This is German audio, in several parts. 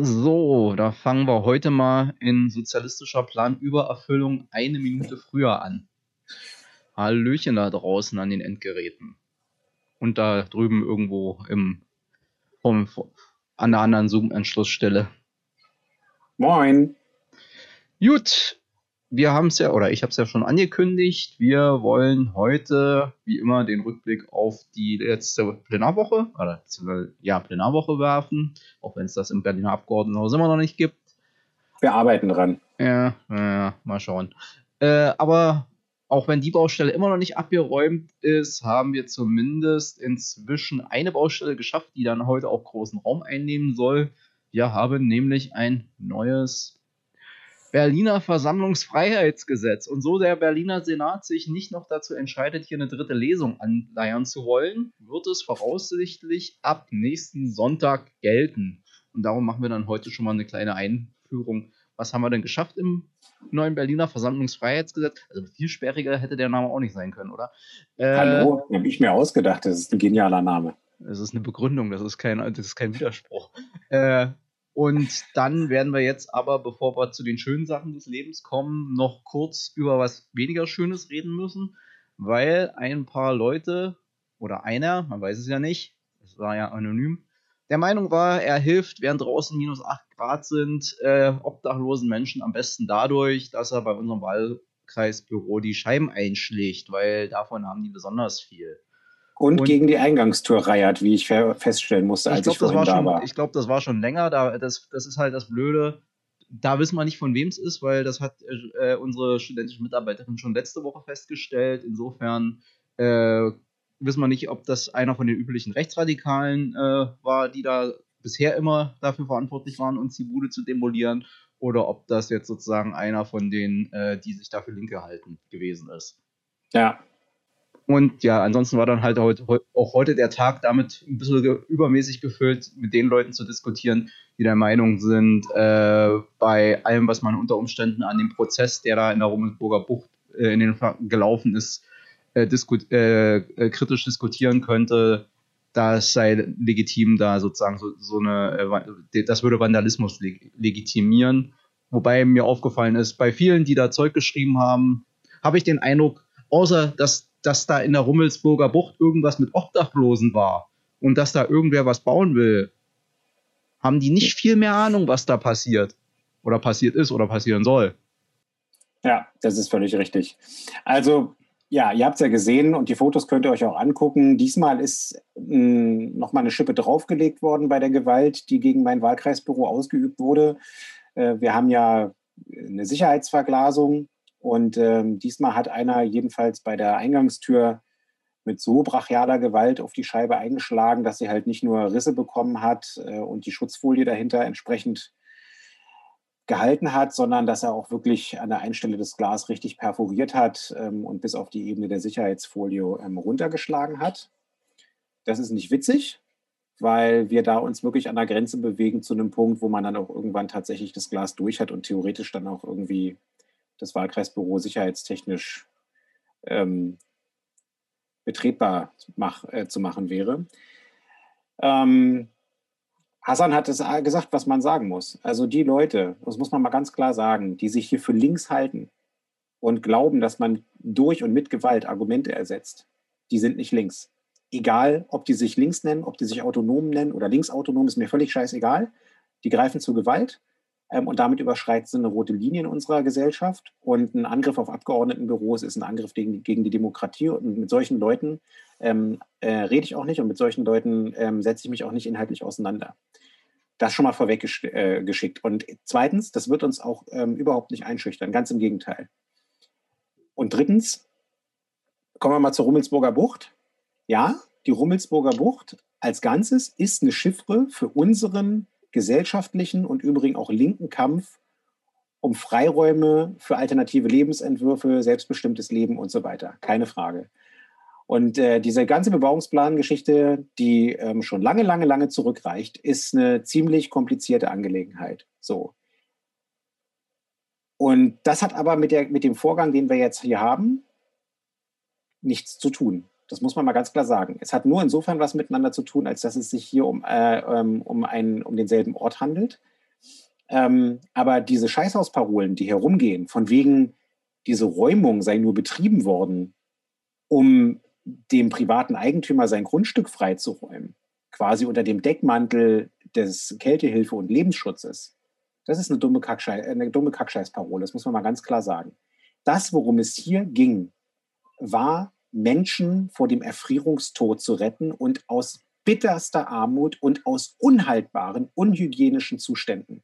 So, da fangen wir heute mal in sozialistischer Planübererfüllung eine Minute früher an. Hallöchen da draußen an den Endgeräten. Und da drüben irgendwo im, vom, an der anderen Zoom-Anschlussstelle. Moin. Gut, wir haben es ja, oder ich habe es ja schon angekündigt, wir wollen heute, wie immer, den Rückblick auf die letzte Plenarwoche, oder ja, Plenarwoche werfen, auch wenn es das im Berliner Abgeordnetenhaus immer noch nicht gibt. Wir arbeiten dran. Ja, ja, mal schauen. Äh, aber auch wenn die Baustelle immer noch nicht abgeräumt ist, haben wir zumindest inzwischen eine Baustelle geschafft, die dann heute auch großen Raum einnehmen soll. Wir haben nämlich ein neues Berliner Versammlungsfreiheitsgesetz und so der Berliner Senat sich nicht noch dazu entscheidet, hier eine dritte Lesung anleiern zu wollen, wird es voraussichtlich ab nächsten Sonntag gelten. Und darum machen wir dann heute schon mal eine kleine Einführung. Was haben wir denn geschafft im neuen Berliner Versammlungsfreiheitsgesetz? Also viel sperriger hätte der Name auch nicht sein können, oder? Äh, Hallo, habe ich mir ausgedacht. Das ist ein genialer Name. Es ist eine Begründung, das ist kein, das ist kein Widerspruch. Äh, und dann werden wir jetzt aber, bevor wir zu den schönen Sachen des Lebens kommen, noch kurz über was weniger Schönes reden müssen, weil ein paar Leute oder einer, man weiß es ja nicht, es war ja anonym, der Meinung war, er hilft, während draußen minus 8 Grad sind, äh, obdachlosen Menschen am besten dadurch, dass er bei unserem Wahlkreisbüro die Scheiben einschlägt, weil davon haben die besonders viel. Und, und, gegen die Eingangstür reiert, wie ich feststellen musste, als ich, glaub, ich vorhin da schon, war. Ich glaube, das war schon länger. Da, das, das ist halt das Blöde. Da wissen wir nicht, von wem es ist, weil das hat äh, unsere studentische Mitarbeiterin schon letzte Woche festgestellt. Insofern äh, wissen wir nicht, ob das einer von den üblichen Rechtsradikalen äh, war, die da bisher immer dafür verantwortlich waren, uns die Bude zu demolieren, oder ob das jetzt sozusagen einer von denen, äh, die sich dafür Linke halten, gewesen ist. Ja, und ja, ansonsten war dann halt heute, auch heute der Tag damit ein bisschen übermäßig gefüllt, mit den Leuten zu diskutieren, die der Meinung sind, äh, bei allem, was man unter Umständen an dem Prozess, der da in der Rummelsburger Bucht äh, in den gelaufen ist, äh, disku äh, äh, kritisch diskutieren könnte, das sei legitim, da sozusagen so, so eine, äh, das würde Vandalismus leg legitimieren. Wobei mir aufgefallen ist, bei vielen, die da Zeug geschrieben haben, habe ich den Eindruck, außer dass dass da in der Rummelsburger Bucht irgendwas mit Obdachlosen war und dass da irgendwer was bauen will, haben die nicht viel mehr Ahnung, was da passiert oder passiert ist oder passieren soll. Ja, das ist völlig richtig. Also, ja, ihr habt es ja gesehen und die Fotos könnt ihr euch auch angucken. Diesmal ist hm, nochmal eine Schippe draufgelegt worden bei der Gewalt, die gegen mein Wahlkreisbüro ausgeübt wurde. Äh, wir haben ja eine Sicherheitsverglasung und ähm, diesmal hat einer jedenfalls bei der Eingangstür mit so brachialer Gewalt auf die Scheibe eingeschlagen, dass sie halt nicht nur Risse bekommen hat äh, und die Schutzfolie dahinter entsprechend gehalten hat, sondern dass er auch wirklich an der einen Stelle des Glas richtig perforiert hat ähm, und bis auf die Ebene der Sicherheitsfolie ähm, runtergeschlagen hat. Das ist nicht witzig, weil wir da uns wirklich an der Grenze bewegen zu einem Punkt, wo man dann auch irgendwann tatsächlich das Glas durch hat und theoretisch dann auch irgendwie das Wahlkreisbüro sicherheitstechnisch ähm, betretbar mach, äh, zu machen wäre. Ähm, Hassan hat es gesagt, was man sagen muss. Also die Leute, das muss man mal ganz klar sagen, die sich hier für links halten und glauben, dass man durch und mit Gewalt Argumente ersetzt, die sind nicht links. Egal, ob die sich links nennen, ob die sich autonom nennen oder linksautonom, ist mir völlig scheißegal. Die greifen zur Gewalt und damit überschreitet sie eine rote Linie in unserer Gesellschaft. Und ein Angriff auf Abgeordnetenbüros ist ein Angriff gegen, gegen die Demokratie. Und mit solchen Leuten ähm, äh, rede ich auch nicht und mit solchen Leuten ähm, setze ich mich auch nicht inhaltlich auseinander. Das schon mal vorweg gesch äh, geschickt. Und zweitens, das wird uns auch ähm, überhaupt nicht einschüchtern, ganz im Gegenteil. Und drittens, kommen wir mal zur Rummelsburger Bucht. Ja, die Rummelsburger Bucht als Ganzes ist eine Chiffre für unseren gesellschaftlichen und übrigens auch linken Kampf um Freiräume für alternative Lebensentwürfe, selbstbestimmtes Leben und so weiter. Keine Frage. Und äh, diese ganze Bebauungsplangeschichte, die ähm, schon lange, lange, lange zurückreicht, ist eine ziemlich komplizierte Angelegenheit. So. Und das hat aber mit, der, mit dem Vorgang, den wir jetzt hier haben, nichts zu tun. Das muss man mal ganz klar sagen. Es hat nur insofern was miteinander zu tun, als dass es sich hier um, äh, ähm, um, einen, um denselben Ort handelt. Ähm, aber diese Scheißhausparolen, die herumgehen, von wegen, diese Räumung sei nur betrieben worden, um dem privaten Eigentümer sein Grundstück freizuräumen, quasi unter dem Deckmantel des Kältehilfe und Lebensschutzes, das ist eine dumme, Kackschei eine dumme Kackscheißparole, das muss man mal ganz klar sagen. Das, worum es hier ging, war, Menschen vor dem Erfrierungstod zu retten und aus bitterster Armut und aus unhaltbaren, unhygienischen Zuständen.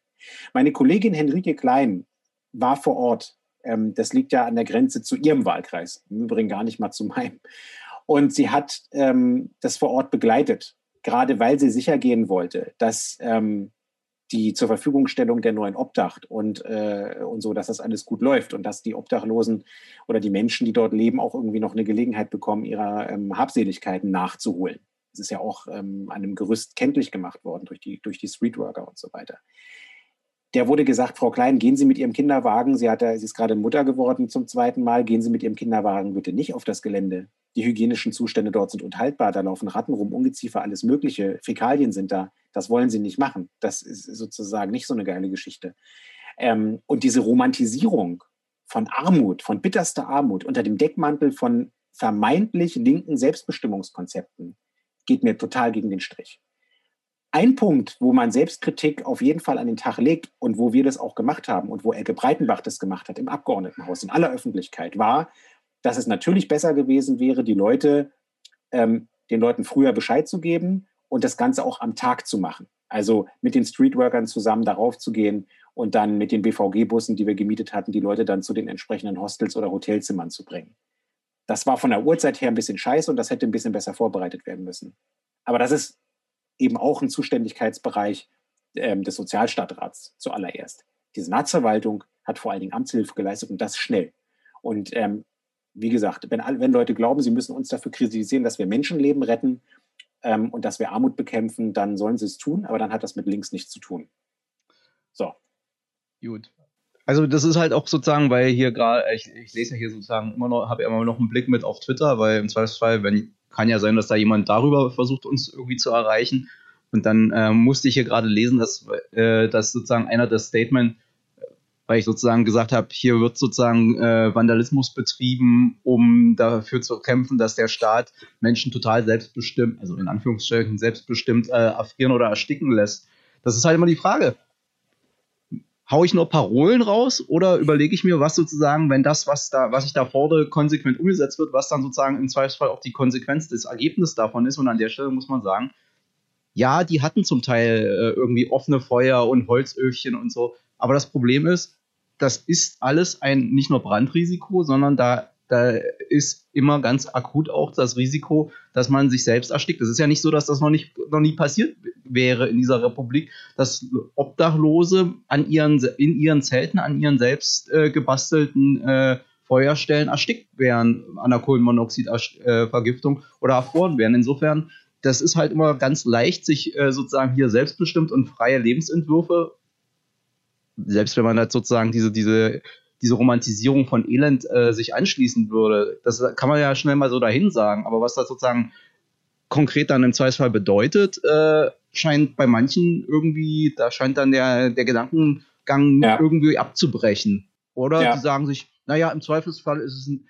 Meine Kollegin Henrike Klein war vor Ort. Ähm, das liegt ja an der Grenze zu ihrem Wahlkreis, im Übrigen gar nicht mal zu meinem. Und sie hat ähm, das vor Ort begleitet, gerade weil sie sicher gehen wollte, dass ähm, die zur Verfügungstellung der neuen Obdach und, äh, und so, dass das alles gut läuft und dass die Obdachlosen oder die Menschen, die dort leben, auch irgendwie noch eine Gelegenheit bekommen, ihrer ähm, Habseligkeiten nachzuholen. Das ist ja auch ähm, an einem Gerüst kenntlich gemacht worden durch die, durch die Streetworker und so weiter. Der wurde gesagt, Frau Klein, gehen Sie mit Ihrem Kinderwagen, sie, hat, sie ist gerade Mutter geworden zum zweiten Mal, gehen Sie mit Ihrem Kinderwagen bitte nicht auf das Gelände. Die hygienischen Zustände dort sind unhaltbar, da laufen Ratten rum, Ungeziefer, alles Mögliche, Fäkalien sind da. Das wollen sie nicht machen. Das ist sozusagen nicht so eine geile Geschichte. Ähm, und diese Romantisierung von Armut, von bitterster Armut unter dem Deckmantel von vermeintlich linken Selbstbestimmungskonzepten geht mir total gegen den Strich. Ein Punkt, wo man Selbstkritik auf jeden Fall an den Tag legt und wo wir das auch gemacht haben und wo Elke Breitenbach das gemacht hat im Abgeordnetenhaus in aller Öffentlichkeit, war, dass es natürlich besser gewesen wäre, die Leute, ähm, den Leuten früher Bescheid zu geben und das Ganze auch am Tag zu machen. Also mit den Streetworkern zusammen darauf zu gehen und dann mit den BVG-Bussen, die wir gemietet hatten, die Leute dann zu den entsprechenden Hostels oder Hotelzimmern zu bringen. Das war von der Uhrzeit her ein bisschen scheiße und das hätte ein bisschen besser vorbereitet werden müssen. Aber das ist eben auch ein Zuständigkeitsbereich ähm, des Sozialstadtrats zuallererst. Die Senatsverwaltung hat vor allen Dingen Amtshilfe geleistet und das schnell. Und ähm, wie gesagt, wenn, wenn Leute glauben, sie müssen uns dafür kritisieren, dass wir Menschenleben retten ähm, und dass wir Armut bekämpfen, dann sollen sie es tun, aber dann hat das mit links nichts zu tun. So. Gut. Also das ist halt auch sozusagen, weil hier gerade, ich, ich, lese ja hier sozusagen immer noch, habe ja immer noch einen Blick mit auf Twitter, weil im Zweifelsfall, wenn, kann ja sein, dass da jemand darüber versucht, uns irgendwie zu erreichen. Und dann äh, musste ich hier gerade lesen, dass, äh, dass sozusagen einer das Statement weil ich sozusagen gesagt habe, hier wird sozusagen äh, Vandalismus betrieben, um dafür zu kämpfen, dass der Staat Menschen total selbstbestimmt, also in Anführungsstrichen selbstbestimmt äh, erfrieren oder ersticken lässt. Das ist halt immer die Frage. Hau ich nur Parolen raus oder überlege ich mir, was sozusagen, wenn das, was da, was ich da fordere, konsequent umgesetzt wird, was dann sozusagen im Zweifelsfall auch die Konsequenz des Ergebnisses davon ist. Und an der Stelle muss man sagen, ja, die hatten zum Teil äh, irgendwie offene Feuer und Holzöfchen und so. Aber das Problem ist, das ist alles ein nicht nur Brandrisiko, sondern da, da ist immer ganz akut auch das Risiko, dass man sich selbst erstickt. Es ist ja nicht so, dass das noch, nicht, noch nie passiert wäre in dieser Republik, dass Obdachlose an ihren, in ihren Zelten, an ihren selbst äh, gebastelten äh, Feuerstellen erstickt wären an der Kohlenmonoxidvergiftung oder erfroren wären. Insofern, das ist halt immer ganz leicht, sich äh, sozusagen hier selbstbestimmt und freie Lebensentwürfe selbst wenn man halt sozusagen diese, diese, diese Romantisierung von Elend äh, sich anschließen würde, das kann man ja schnell mal so dahin sagen. Aber was das sozusagen konkret dann im Zweifelsfall bedeutet, äh, scheint bei manchen irgendwie, da scheint dann der, der Gedankengang ja. irgendwie abzubrechen. Oder ja. die sagen sich, naja, im Zweifelsfall ist es ein,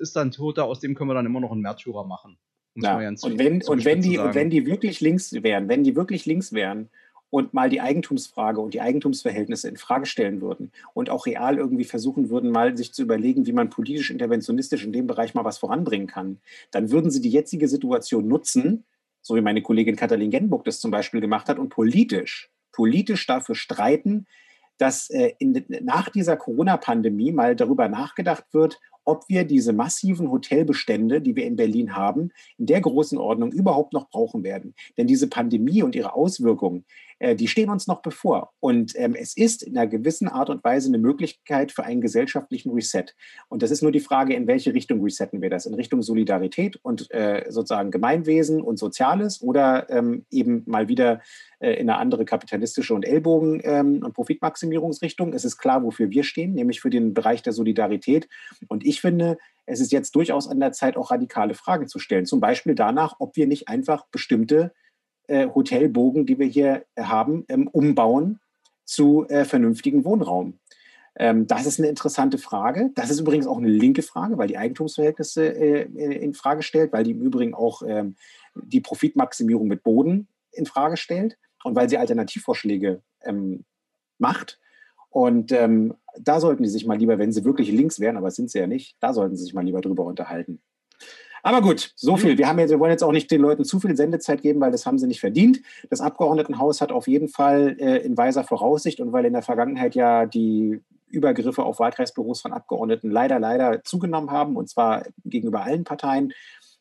ist da ein Toter, aus dem können wir dann immer noch einen Märtyrer machen. Ja. Und, wenn, und, wenn die, und wenn die wirklich links wären, wenn die wirklich links wären und mal die Eigentumsfrage und die Eigentumsverhältnisse in Frage stellen würden und auch real irgendwie versuchen würden, mal sich zu überlegen, wie man politisch interventionistisch in dem Bereich mal was voranbringen kann, dann würden sie die jetzige Situation nutzen, so wie meine Kollegin Katalin Genburg das zum Beispiel gemacht hat, und politisch, politisch dafür streiten, dass äh, in, nach dieser Corona-Pandemie mal darüber nachgedacht wird, ob wir diese massiven Hotelbestände, die wir in Berlin haben, in der großen Ordnung überhaupt noch brauchen werden. Denn diese Pandemie und ihre Auswirkungen, äh, die stehen uns noch bevor. Und ähm, es ist in einer gewissen Art und Weise eine Möglichkeit für einen gesellschaftlichen Reset. Und das ist nur die Frage, in welche Richtung resetten wir das? In Richtung Solidarität und äh, sozusagen Gemeinwesen und Soziales oder ähm, eben mal wieder äh, in eine andere kapitalistische und Ellbogen- ähm, und Profitmaximierungsrichtung? Es ist klar, wofür wir stehen, nämlich für den Bereich der Solidarität. Und ich finde, es ist jetzt durchaus an der Zeit, auch radikale Fragen zu stellen. Zum Beispiel danach, ob wir nicht einfach bestimmte äh, Hotelbogen, die wir hier haben, ähm, umbauen zu äh, vernünftigem Wohnraum? Ähm, das ist eine interessante Frage. Das ist übrigens auch eine linke Frage, weil die Eigentumsverhältnisse äh, in Frage stellt, weil die im Übrigen auch ähm, die Profitmaximierung mit Boden in Frage stellt und weil sie Alternativvorschläge ähm, macht. Und ähm, da sollten die sich mal lieber, wenn sie wirklich links wären, aber sind sie ja nicht, da sollten sie sich mal lieber drüber unterhalten. Aber gut, so viel. Wir, haben jetzt, wir wollen jetzt auch nicht den Leuten zu viel Sendezeit geben, weil das haben sie nicht verdient. Das Abgeordnetenhaus hat auf jeden Fall äh, in weiser Voraussicht und weil in der Vergangenheit ja die Übergriffe auf Wahlkreisbüros von Abgeordneten leider, leider zugenommen haben, und zwar gegenüber allen Parteien,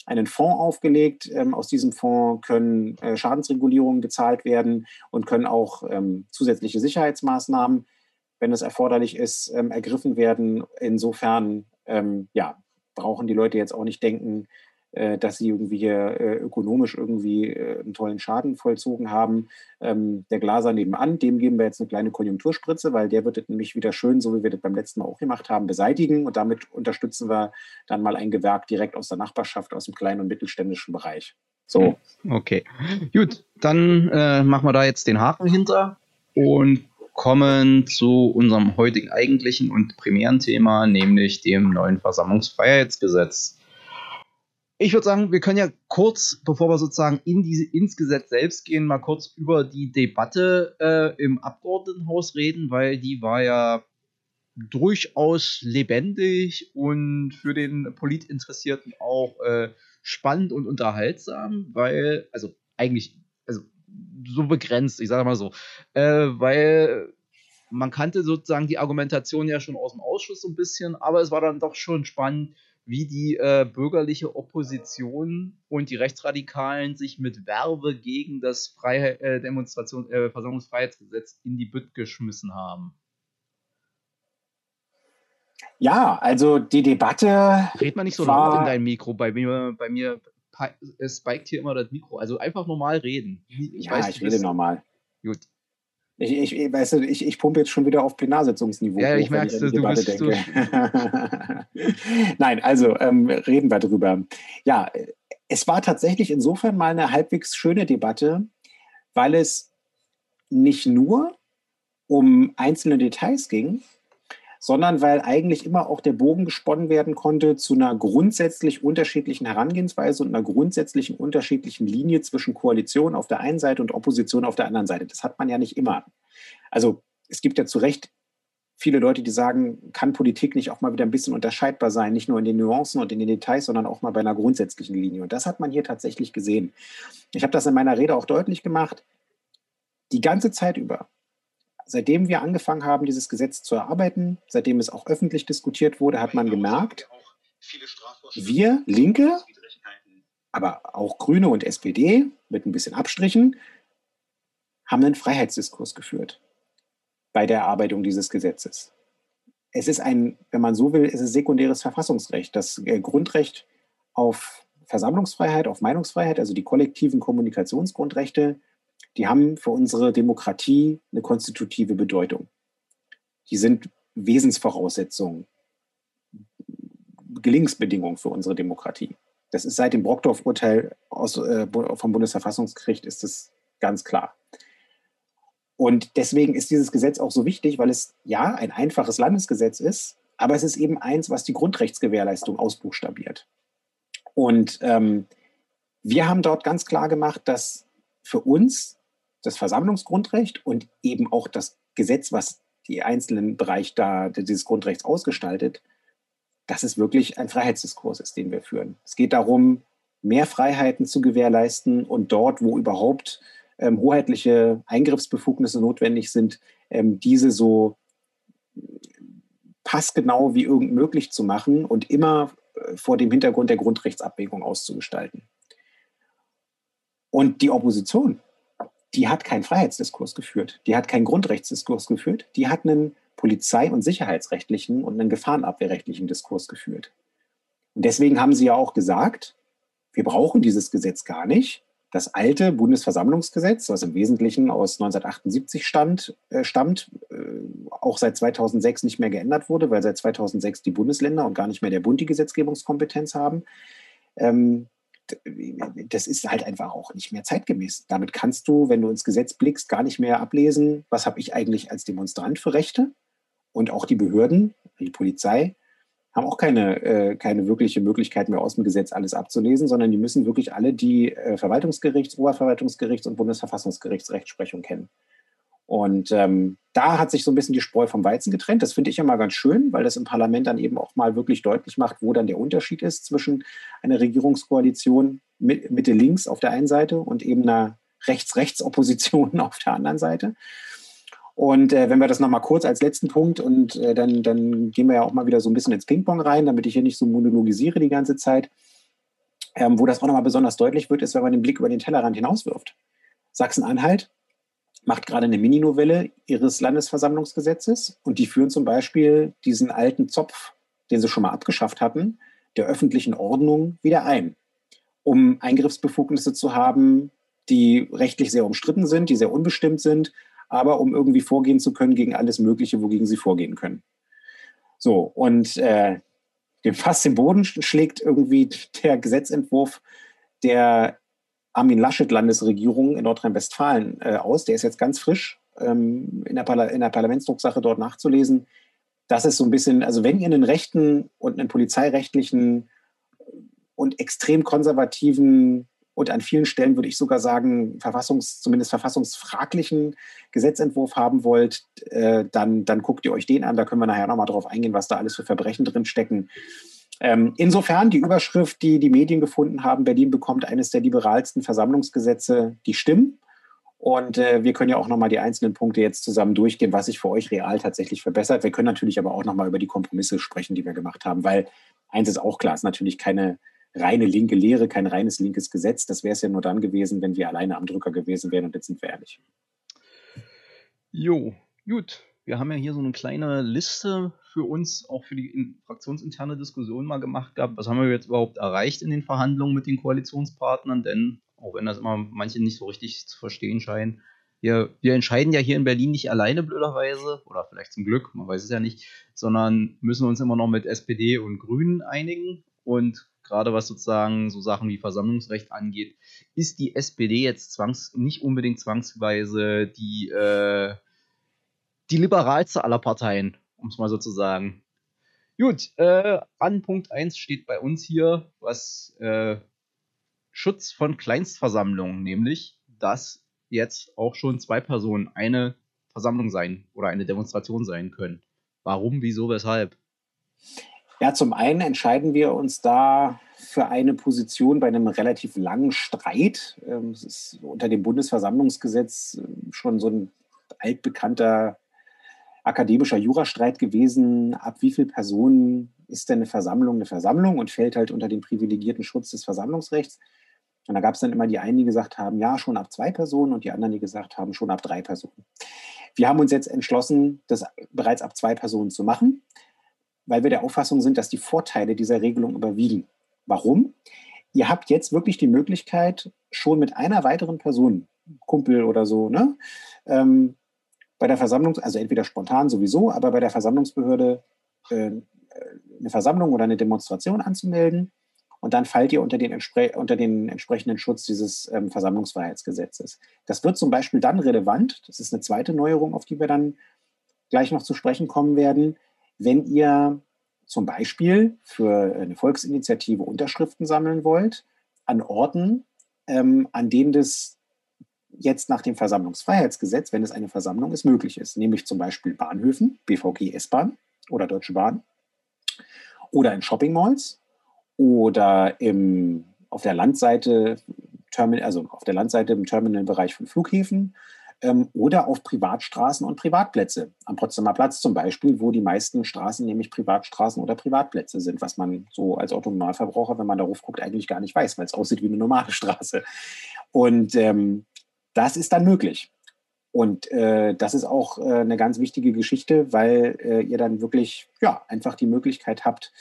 einen Fonds aufgelegt. Ähm, aus diesem Fonds können äh, Schadensregulierungen gezahlt werden und können auch ähm, zusätzliche Sicherheitsmaßnahmen, wenn es erforderlich ist, ähm, ergriffen werden. Insofern ähm, ja, brauchen die Leute jetzt auch nicht denken, äh, dass sie irgendwie äh, ökonomisch irgendwie äh, einen tollen Schaden vollzogen haben. Ähm, der Glaser nebenan, dem geben wir jetzt eine kleine Konjunkturspritze, weil der wird das nämlich wieder schön, so wie wir das beim letzten Mal auch gemacht haben, beseitigen. Und damit unterstützen wir dann mal ein Gewerk direkt aus der Nachbarschaft, aus dem kleinen und mittelständischen Bereich. So. Okay. Gut, dann äh, machen wir da jetzt den Haken hinter und kommen zu unserem heutigen eigentlichen und primären Thema, nämlich dem neuen Versammlungsfreiheitsgesetz. Ich würde sagen, wir können ja kurz, bevor wir sozusagen in diese, ins Gesetz selbst gehen, mal kurz über die Debatte äh, im Abgeordnetenhaus reden, weil die war ja durchaus lebendig und für den Politinteressierten auch äh, spannend und unterhaltsam, weil, also eigentlich, so begrenzt, ich sage mal so, äh, weil man kannte sozusagen die Argumentation ja schon aus dem Ausschuss so ein bisschen, aber es war dann doch schon spannend, wie die äh, bürgerliche Opposition und die Rechtsradikalen sich mit Werbe gegen das Freiheit, äh, Demonstration, äh, Versammlungsfreiheitsgesetz in die Bütt geschmissen haben. Ja, also die Debatte. Red mal nicht so laut in dein Mikro. Bei mir, bei mir spiked hier immer das Mikro. Also einfach normal reden. Ich ja, weiß, ich rede normal. Gut. Ich, ich, weißt du, ich, ich pumpe jetzt schon wieder auf Plenarsitzungsniveau. Ja, ich merke es, du bist denke. Nein, also ähm, reden wir drüber. Ja, es war tatsächlich insofern mal eine halbwegs schöne Debatte, weil es nicht nur um einzelne Details ging, sondern weil eigentlich immer auch der Bogen gesponnen werden konnte zu einer grundsätzlich unterschiedlichen Herangehensweise und einer grundsätzlichen unterschiedlichen Linie zwischen Koalition auf der einen Seite und Opposition auf der anderen Seite. Das hat man ja nicht immer. Also es gibt ja zu Recht viele Leute, die sagen, kann Politik nicht auch mal wieder ein bisschen unterscheidbar sein, nicht nur in den Nuancen und in den Details, sondern auch mal bei einer grundsätzlichen Linie. Und das hat man hier tatsächlich gesehen. Ich habe das in meiner Rede auch deutlich gemacht. Die ganze Zeit über seitdem wir angefangen haben, dieses Gesetz zu erarbeiten, seitdem es auch öffentlich diskutiert wurde, hat man gemerkt, wir Linke, aber auch Grüne und SPD mit ein bisschen Abstrichen, haben einen Freiheitsdiskurs geführt bei der Erarbeitung dieses Gesetzes. Es ist ein, wenn man so will, es ist sekundäres Verfassungsrecht. Das äh, Grundrecht auf Versammlungsfreiheit, auf Meinungsfreiheit, also die kollektiven Kommunikationsgrundrechte, die haben für unsere Demokratie eine konstitutive Bedeutung. Die sind Wesensvoraussetzungen, Gelingensbedingungen für unsere Demokratie. Das ist seit dem Brockdorf-Urteil äh, vom Bundesverfassungsgericht ist das ganz klar. Und deswegen ist dieses Gesetz auch so wichtig, weil es ja ein einfaches Landesgesetz ist, aber es ist eben eins, was die Grundrechtsgewährleistung ausbuchstabiert. Und ähm, wir haben dort ganz klar gemacht, dass für uns das Versammlungsgrundrecht und eben auch das Gesetz, was die einzelnen Bereiche da dieses Grundrechts ausgestaltet, dass es wirklich ein Freiheitsdiskurs ist, den wir führen. Es geht darum, mehr Freiheiten zu gewährleisten und dort, wo überhaupt ähm, hoheitliche Eingriffsbefugnisse notwendig sind, ähm, diese so passgenau wie irgend möglich zu machen und immer äh, vor dem Hintergrund der Grundrechtsabwägung auszugestalten. Und die Opposition, die hat keinen Freiheitsdiskurs geführt, die hat keinen Grundrechtsdiskurs geführt, die hat einen polizei- und sicherheitsrechtlichen und einen gefahrenabwehrrechtlichen Diskurs geführt. Und deswegen haben sie ja auch gesagt, wir brauchen dieses Gesetz gar nicht. Das alte Bundesversammlungsgesetz, was im Wesentlichen aus 1978 stand, äh, stammt, äh, auch seit 2006 nicht mehr geändert wurde, weil seit 2006 die Bundesländer und gar nicht mehr der Bund die Gesetzgebungskompetenz haben. Ähm, das ist halt einfach auch nicht mehr zeitgemäß. Damit kannst du, wenn du ins Gesetz blickst, gar nicht mehr ablesen, was habe ich eigentlich als Demonstrant für Rechte. Und auch die Behörden, die Polizei, haben auch keine, äh, keine wirkliche Möglichkeit mehr aus dem Gesetz alles abzulesen, sondern die müssen wirklich alle die äh, Verwaltungsgerichts-, Oberverwaltungsgerichts- und Bundesverfassungsgerichtsrechtsprechung kennen. Und ähm, da hat sich so ein bisschen die Spreu vom Weizen getrennt. Das finde ich immer ganz schön, weil das im Parlament dann eben auch mal wirklich deutlich macht, wo dann der Unterschied ist zwischen einer Regierungskoalition mit, Mitte links auf der einen Seite und eben einer Rechts-Rechts-Opposition auf der anderen Seite. Und äh, wenn wir das nochmal kurz als letzten Punkt und äh, dann, dann gehen wir ja auch mal wieder so ein bisschen ins Ping-Pong rein, damit ich hier nicht so monologisiere die ganze Zeit. Ähm, wo das auch nochmal besonders deutlich wird, ist, wenn man den Blick über den Tellerrand hinauswirft. Sachsen-Anhalt macht gerade eine Mininovelle ihres Landesversammlungsgesetzes und die führen zum Beispiel diesen alten Zopf, den sie schon mal abgeschafft hatten, der öffentlichen Ordnung wieder ein, um Eingriffsbefugnisse zu haben, die rechtlich sehr umstritten sind, die sehr unbestimmt sind, aber um irgendwie vorgehen zu können gegen alles Mögliche, wogegen sie vorgehen können. So, und äh, dem Fass im Boden schlägt irgendwie der Gesetzentwurf der Armin Laschet-Landesregierung in Nordrhein-Westfalen äh, aus. Der ist jetzt ganz frisch ähm, in, der in, der Parlamentsdrucksache dort nachzulesen. Das ist so ein bisschen, also wenn ihr einen rechten und einen polizeirechtlichen und extrem konservativen und an vielen Stellen würde ich sogar sagen, verfassungs-, zumindest verfassungsfraglichen Gesetzentwurf haben wollt, äh, dann, dann guckt ihr euch den an. Da können wir nachher nochmal drauf eingehen, was da alles für Verbrechen drin stecken. Ähm, insofern die Überschrift, die die Medien gefunden haben, Berlin bekommt eines der liberalsten Versammlungsgesetze, die stimmen. Und äh, wir können ja auch nochmal die einzelnen Punkte jetzt zusammen durchgehen, was sich für euch real tatsächlich verbessert. Wir können natürlich aber auch nochmal über die Kompromisse sprechen, die wir gemacht haben, weil eins ist auch klar, es ist natürlich keine reine linke Lehre, kein reines linkes Gesetz. Das wäre es ja nur dann gewesen, wenn wir alleine am Drücker gewesen wären und jetzt sind wir ehrlich. Jo, gut wir haben ja hier so eine kleine Liste für uns, auch für die fraktionsinterne Diskussion mal gemacht gehabt. Was haben wir jetzt überhaupt erreicht in den Verhandlungen mit den Koalitionspartnern? Denn, auch wenn das immer manche nicht so richtig zu verstehen scheinen, wir, wir entscheiden ja hier in Berlin nicht alleine blöderweise, oder vielleicht zum Glück, man weiß es ja nicht, sondern müssen uns immer noch mit SPD und Grünen einigen. Und gerade was sozusagen so Sachen wie Versammlungsrecht angeht, ist die SPD jetzt zwangs nicht unbedingt zwangsweise die äh, die liberalste aller Parteien, um es mal so zu sagen. Gut, äh, an Punkt 1 steht bei uns hier, was äh, Schutz von Kleinstversammlungen, nämlich, dass jetzt auch schon zwei Personen eine Versammlung sein oder eine Demonstration sein können. Warum, wieso, weshalb? Ja, zum einen entscheiden wir uns da für eine Position bei einem relativ langen Streit. Ähm, es ist unter dem Bundesversammlungsgesetz äh, schon so ein altbekannter akademischer Jurastreit gewesen, ab wie viel Personen ist denn eine Versammlung eine Versammlung und fällt halt unter den privilegierten Schutz des Versammlungsrechts. Und da gab es dann immer die einen, die gesagt haben, ja, schon ab zwei Personen und die anderen, die gesagt haben, schon ab drei Personen. Wir haben uns jetzt entschlossen, das bereits ab zwei Personen zu machen, weil wir der Auffassung sind, dass die Vorteile dieser Regelung überwiegen. Warum? Ihr habt jetzt wirklich die Möglichkeit, schon mit einer weiteren Person, Kumpel oder so, ne, ähm, bei der Versammlung, also entweder spontan sowieso, aber bei der Versammlungsbehörde äh, eine Versammlung oder eine Demonstration anzumelden. Und dann fallt ihr unter den, unter den entsprechenden Schutz dieses ähm, Versammlungsfreiheitsgesetzes. Das wird zum Beispiel dann relevant, das ist eine zweite Neuerung, auf die wir dann gleich noch zu sprechen kommen werden, wenn ihr zum Beispiel für eine Volksinitiative Unterschriften sammeln wollt, an Orten, ähm, an denen das jetzt nach dem Versammlungsfreiheitsgesetz, wenn es eine Versammlung ist, möglich ist, nämlich zum Beispiel Bahnhöfen, BVG, S-Bahn oder Deutsche Bahn oder in Shoppingmalls oder im, auf der Landseite, also auf der Landseite im Terminalbereich von Flughäfen ähm, oder auf Privatstraßen und Privatplätze. Am Potsdamer Platz zum Beispiel, wo die meisten Straßen nämlich Privatstraßen oder Privatplätze sind, was man so als Autonomalverbraucher, wenn man darauf guckt, eigentlich gar nicht weiß, weil es aussieht wie eine normale Straße. Und ähm, das ist dann möglich. Und äh, das ist auch äh, eine ganz wichtige Geschichte, weil äh, ihr dann wirklich ja, einfach die Möglichkeit habt,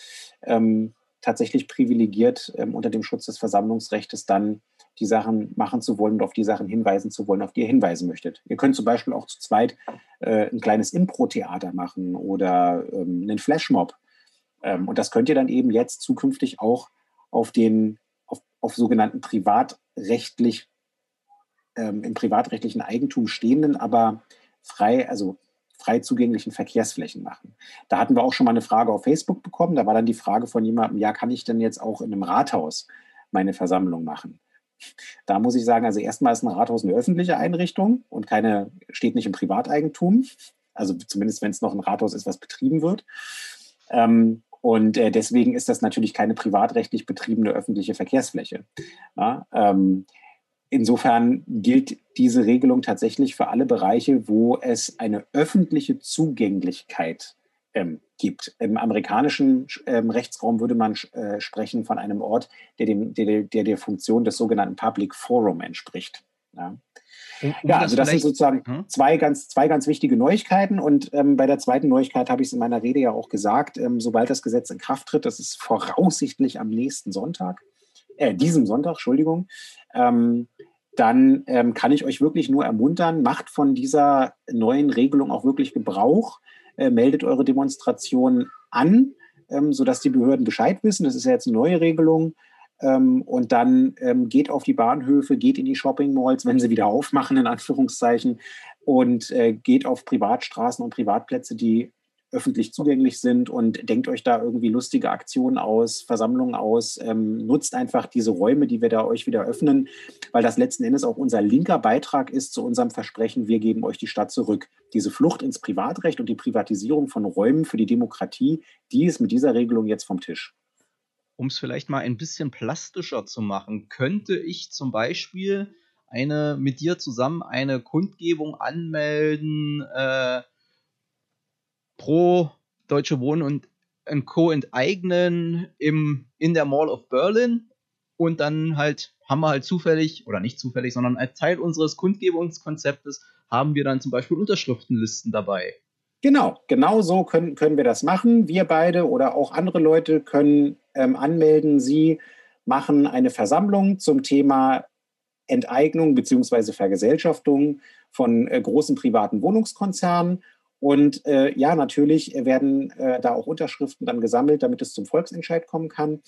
ähm, tatsächlich privilegiert ähm, unter dem Schutz des Versammlungsrechts dann die Sachen machen zu wollen und auf die Sachen hinweisen zu wollen, auf die ihr hinweisen möchtet. Ihr könnt zum Beispiel auch zu zweit äh, ein kleines Impro-Theater machen oder ähm, einen Flashmob. Ähm, und das könnt ihr dann eben jetzt zukünftig auch auf den auf auf sogenannten privatrechtlich, ähm, im privatrechtlichen Eigentum stehenden, aber frei, also frei zugänglichen Verkehrsflächen machen. Da hatten wir auch schon mal eine Frage auf Facebook bekommen. Da war dann die Frage von jemandem, ja, kann ich denn jetzt auch in einem Rathaus meine Versammlung machen? Da muss ich sagen, also erstmal ist ein Rathaus eine öffentliche Einrichtung und keine, steht nicht im Privateigentum. Also zumindest, wenn es noch ein Rathaus ist, was betrieben wird. Ähm, und äh, deswegen ist das natürlich keine privatrechtlich betriebene öffentliche Verkehrsfläche. Ja, ähm, insofern gilt diese Regelung tatsächlich für alle Bereiche, wo es eine öffentliche Zugänglichkeit ähm, gibt. Im amerikanischen ähm, Rechtsraum würde man äh, sprechen von einem Ort, der, dem, der, der der Funktion des sogenannten Public Forum entspricht. Ja. Ja, also das sind sozusagen hm? zwei, ganz, zwei ganz wichtige Neuigkeiten. Und ähm, bei der zweiten Neuigkeit habe ich es in meiner Rede ja auch gesagt, ähm, sobald das Gesetz in Kraft tritt, das ist voraussichtlich am nächsten Sonntag, äh, diesem Sonntag, Entschuldigung, ähm, dann ähm, kann ich euch wirklich nur ermuntern, macht von dieser neuen Regelung auch wirklich Gebrauch, äh, meldet eure Demonstration an, ähm, sodass die Behörden Bescheid wissen. Das ist ja jetzt eine neue Regelung. Ähm, und dann ähm, geht auf die Bahnhöfe, geht in die Shopping Malls, wenn sie wieder aufmachen, in Anführungszeichen, und äh, geht auf Privatstraßen und Privatplätze, die öffentlich zugänglich sind und denkt euch da irgendwie lustige Aktionen aus, Versammlungen aus, ähm, nutzt einfach diese Räume, die wir da euch wieder öffnen, weil das letzten Endes auch unser linker Beitrag ist zu unserem Versprechen, wir geben euch die Stadt zurück. Diese Flucht ins Privatrecht und die Privatisierung von Räumen für die Demokratie, die ist mit dieser Regelung jetzt vom Tisch. Um es vielleicht mal ein bisschen plastischer zu machen, könnte ich zum Beispiel eine mit dir zusammen eine Kundgebung anmelden, äh, pro Deutsche Wohnen und, und Co. enteignen im, in der Mall of Berlin. Und dann halt haben wir halt zufällig, oder nicht zufällig, sondern als Teil unseres Kundgebungskonzeptes haben wir dann zum Beispiel Unterschriftenlisten dabei. Genau, genau so können, können wir das machen. Wir beide oder auch andere Leute können ähm, anmelden. Sie machen eine Versammlung zum Thema Enteignung bzw. Vergesellschaftung von äh, großen privaten Wohnungskonzernen und äh, ja, natürlich werden äh, da auch Unterschriften dann gesammelt, damit es zum Volksentscheid kommen kann.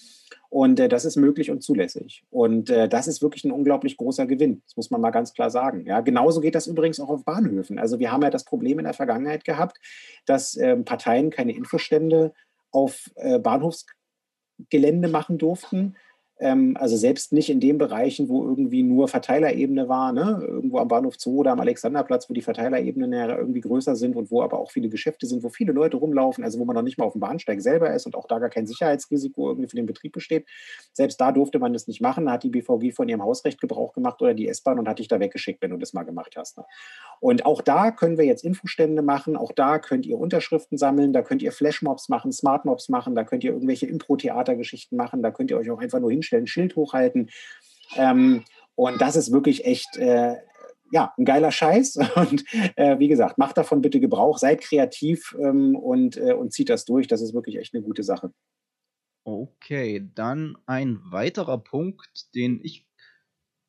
Und äh, das ist möglich und zulässig. Und äh, das ist wirklich ein unglaublich großer Gewinn. Das muss man mal ganz klar sagen. Ja, genauso geht das übrigens auch auf Bahnhöfen. Also wir haben ja das Problem in der Vergangenheit gehabt, dass ähm, Parteien keine Infostände auf äh, Bahnhofsgelände machen durften also selbst nicht in den Bereichen, wo irgendwie nur Verteilerebene war, ne? irgendwo am Bahnhof Zoo oder am Alexanderplatz, wo die Verteilerebenen ja irgendwie größer sind und wo aber auch viele Geschäfte sind, wo viele Leute rumlaufen, also wo man noch nicht mal auf dem Bahnsteig selber ist und auch da gar kein Sicherheitsrisiko irgendwie für den Betrieb besteht. Selbst da durfte man das nicht machen. Da hat die BVG von ihrem Hausrecht Gebrauch gemacht oder die S-Bahn und hat dich da weggeschickt, wenn du das mal gemacht hast. Ne? Und auch da können wir jetzt Infostände machen, auch da könnt ihr Unterschriften sammeln, da könnt ihr Flashmobs machen, Smartmobs machen, da könnt ihr irgendwelche Impro-Theatergeschichten machen, da könnt ihr euch auch einfach nur hinstellen ein Schild hochhalten. Ähm, und das ist wirklich echt, äh, ja, ein geiler Scheiß. Und äh, wie gesagt, macht davon bitte Gebrauch, seid kreativ ähm, und, äh, und zieht das durch. Das ist wirklich echt eine gute Sache. Okay, dann ein weiterer Punkt, den ich,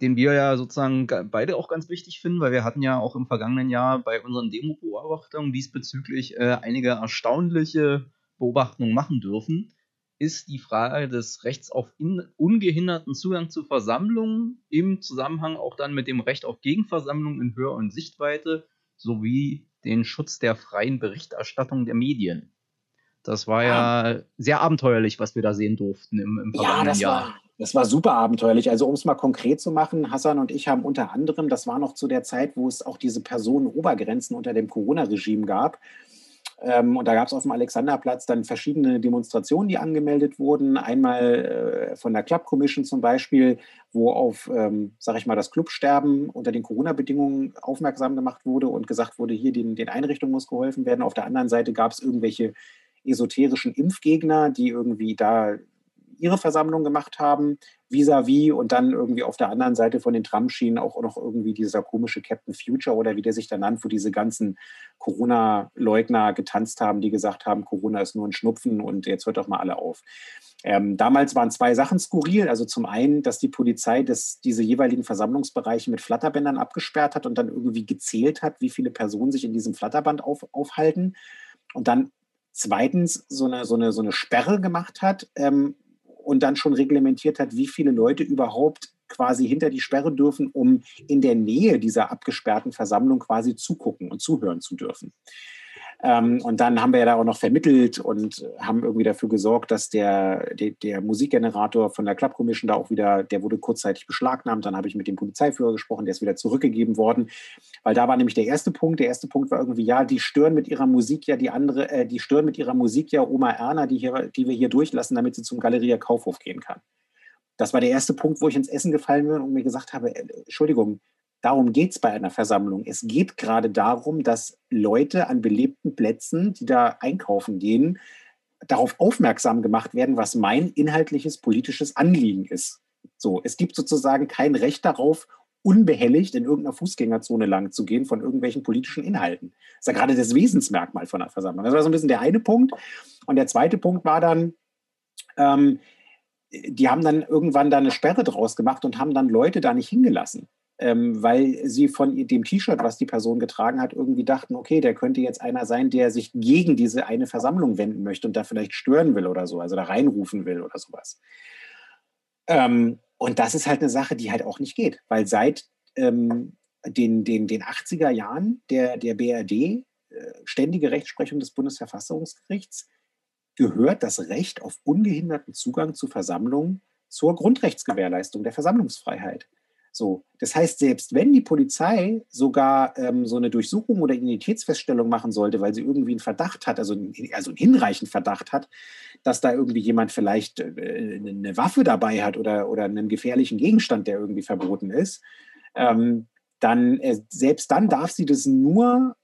den wir ja sozusagen beide auch ganz wichtig finden, weil wir hatten ja auch im vergangenen Jahr bei unseren Demo-Beobachtungen diesbezüglich äh, einige erstaunliche Beobachtungen machen dürfen ist die Frage des Rechts auf ungehinderten Zugang zu Versammlungen im Zusammenhang auch dann mit dem Recht auf Gegenversammlungen in Höhe und Sichtweite sowie den Schutz der freien Berichterstattung der Medien. Das war ja, ja sehr abenteuerlich, was wir da sehen durften im, im vergangenen ja, das Jahr. War, das war super abenteuerlich. Also um es mal konkret zu machen, Hassan und ich haben unter anderem, das war noch zu der Zeit, wo es auch diese Personenobergrenzen unter dem Corona-Regime gab, ähm, und da gab es auf dem Alexanderplatz dann verschiedene Demonstrationen, die angemeldet wurden. Einmal äh, von der Club Commission zum Beispiel, wo auf, ähm, sage ich mal, das Clubsterben unter den Corona-Bedingungen aufmerksam gemacht wurde und gesagt wurde, hier den, den Einrichtungen muss geholfen werden. Auf der anderen Seite gab es irgendwelche esoterischen Impfgegner, die irgendwie da ihre Versammlung gemacht haben, vis-à-vis -vis, und dann irgendwie auf der anderen Seite von den Tramschienen auch noch irgendwie dieser komische Captain Future oder wie der sich da nannt, wo diese ganzen Corona-Leugner getanzt haben, die gesagt haben, Corona ist nur ein Schnupfen und jetzt hört doch mal alle auf. Ähm, damals waren zwei Sachen skurril. Also zum einen, dass die Polizei das, diese jeweiligen Versammlungsbereiche mit Flatterbändern abgesperrt hat und dann irgendwie gezählt hat, wie viele Personen sich in diesem Flatterband auf, aufhalten. Und dann zweitens so eine, so eine, so eine Sperre gemacht hat, ähm, und dann schon reglementiert hat, wie viele Leute überhaupt quasi hinter die Sperre dürfen, um in der Nähe dieser abgesperrten Versammlung quasi zugucken und zuhören zu dürfen. Ähm, und dann haben wir ja da auch noch vermittelt und haben irgendwie dafür gesorgt, dass der, der, der, Musikgenerator von der Club Commission da auch wieder, der wurde kurzzeitig beschlagnahmt. Dann habe ich mit dem Polizeiführer gesprochen, der ist wieder zurückgegeben worden. Weil da war nämlich der erste Punkt. Der erste Punkt war irgendwie, ja, die stören mit ihrer Musik ja die andere, äh, die stören mit ihrer Musik ja Oma Erna, die, hier, die wir hier durchlassen, damit sie zum Galeria Kaufhof gehen kann. Das war der erste Punkt, wo ich ins Essen gefallen bin und mir gesagt habe, äh, Entschuldigung, Darum geht es bei einer Versammlung. Es geht gerade darum, dass Leute an belebten Plätzen, die da einkaufen gehen, darauf aufmerksam gemacht werden, was mein inhaltliches politisches Anliegen ist. So, es gibt sozusagen kein Recht darauf, unbehelligt in irgendeiner Fußgängerzone lang zu gehen von irgendwelchen politischen Inhalten. Das ist ja gerade das Wesensmerkmal von einer Versammlung. Das war so ein bisschen der eine Punkt. Und der zweite Punkt war dann, ähm, die haben dann irgendwann da eine Sperre draus gemacht und haben dann Leute da nicht hingelassen ähm, weil sie von dem T-Shirt, was die Person getragen hat, irgendwie dachten, okay, der könnte jetzt einer sein, der sich gegen diese eine Versammlung wenden möchte und da vielleicht stören will oder so, also da reinrufen will oder sowas. Ähm, und das ist halt eine Sache, die halt auch nicht geht, weil seit ähm, den, den, den 80er Jahren der, der BRD, äh, ständige Rechtsprechung des Bundesverfassungsgerichts, gehört das Recht auf ungehinderten Zugang zu Versammlungen zur Grundrechtsgewährleistung der Versammlungsfreiheit. So, das heißt, selbst wenn die Polizei sogar ähm, so eine Durchsuchung oder Identitätsfeststellung machen sollte, weil sie irgendwie einen Verdacht hat, also, also einen hinreichenden Verdacht hat, dass da irgendwie jemand vielleicht äh, eine Waffe dabei hat oder, oder einen gefährlichen Gegenstand, der irgendwie verboten ist, ähm, dann äh, selbst dann darf sie das nur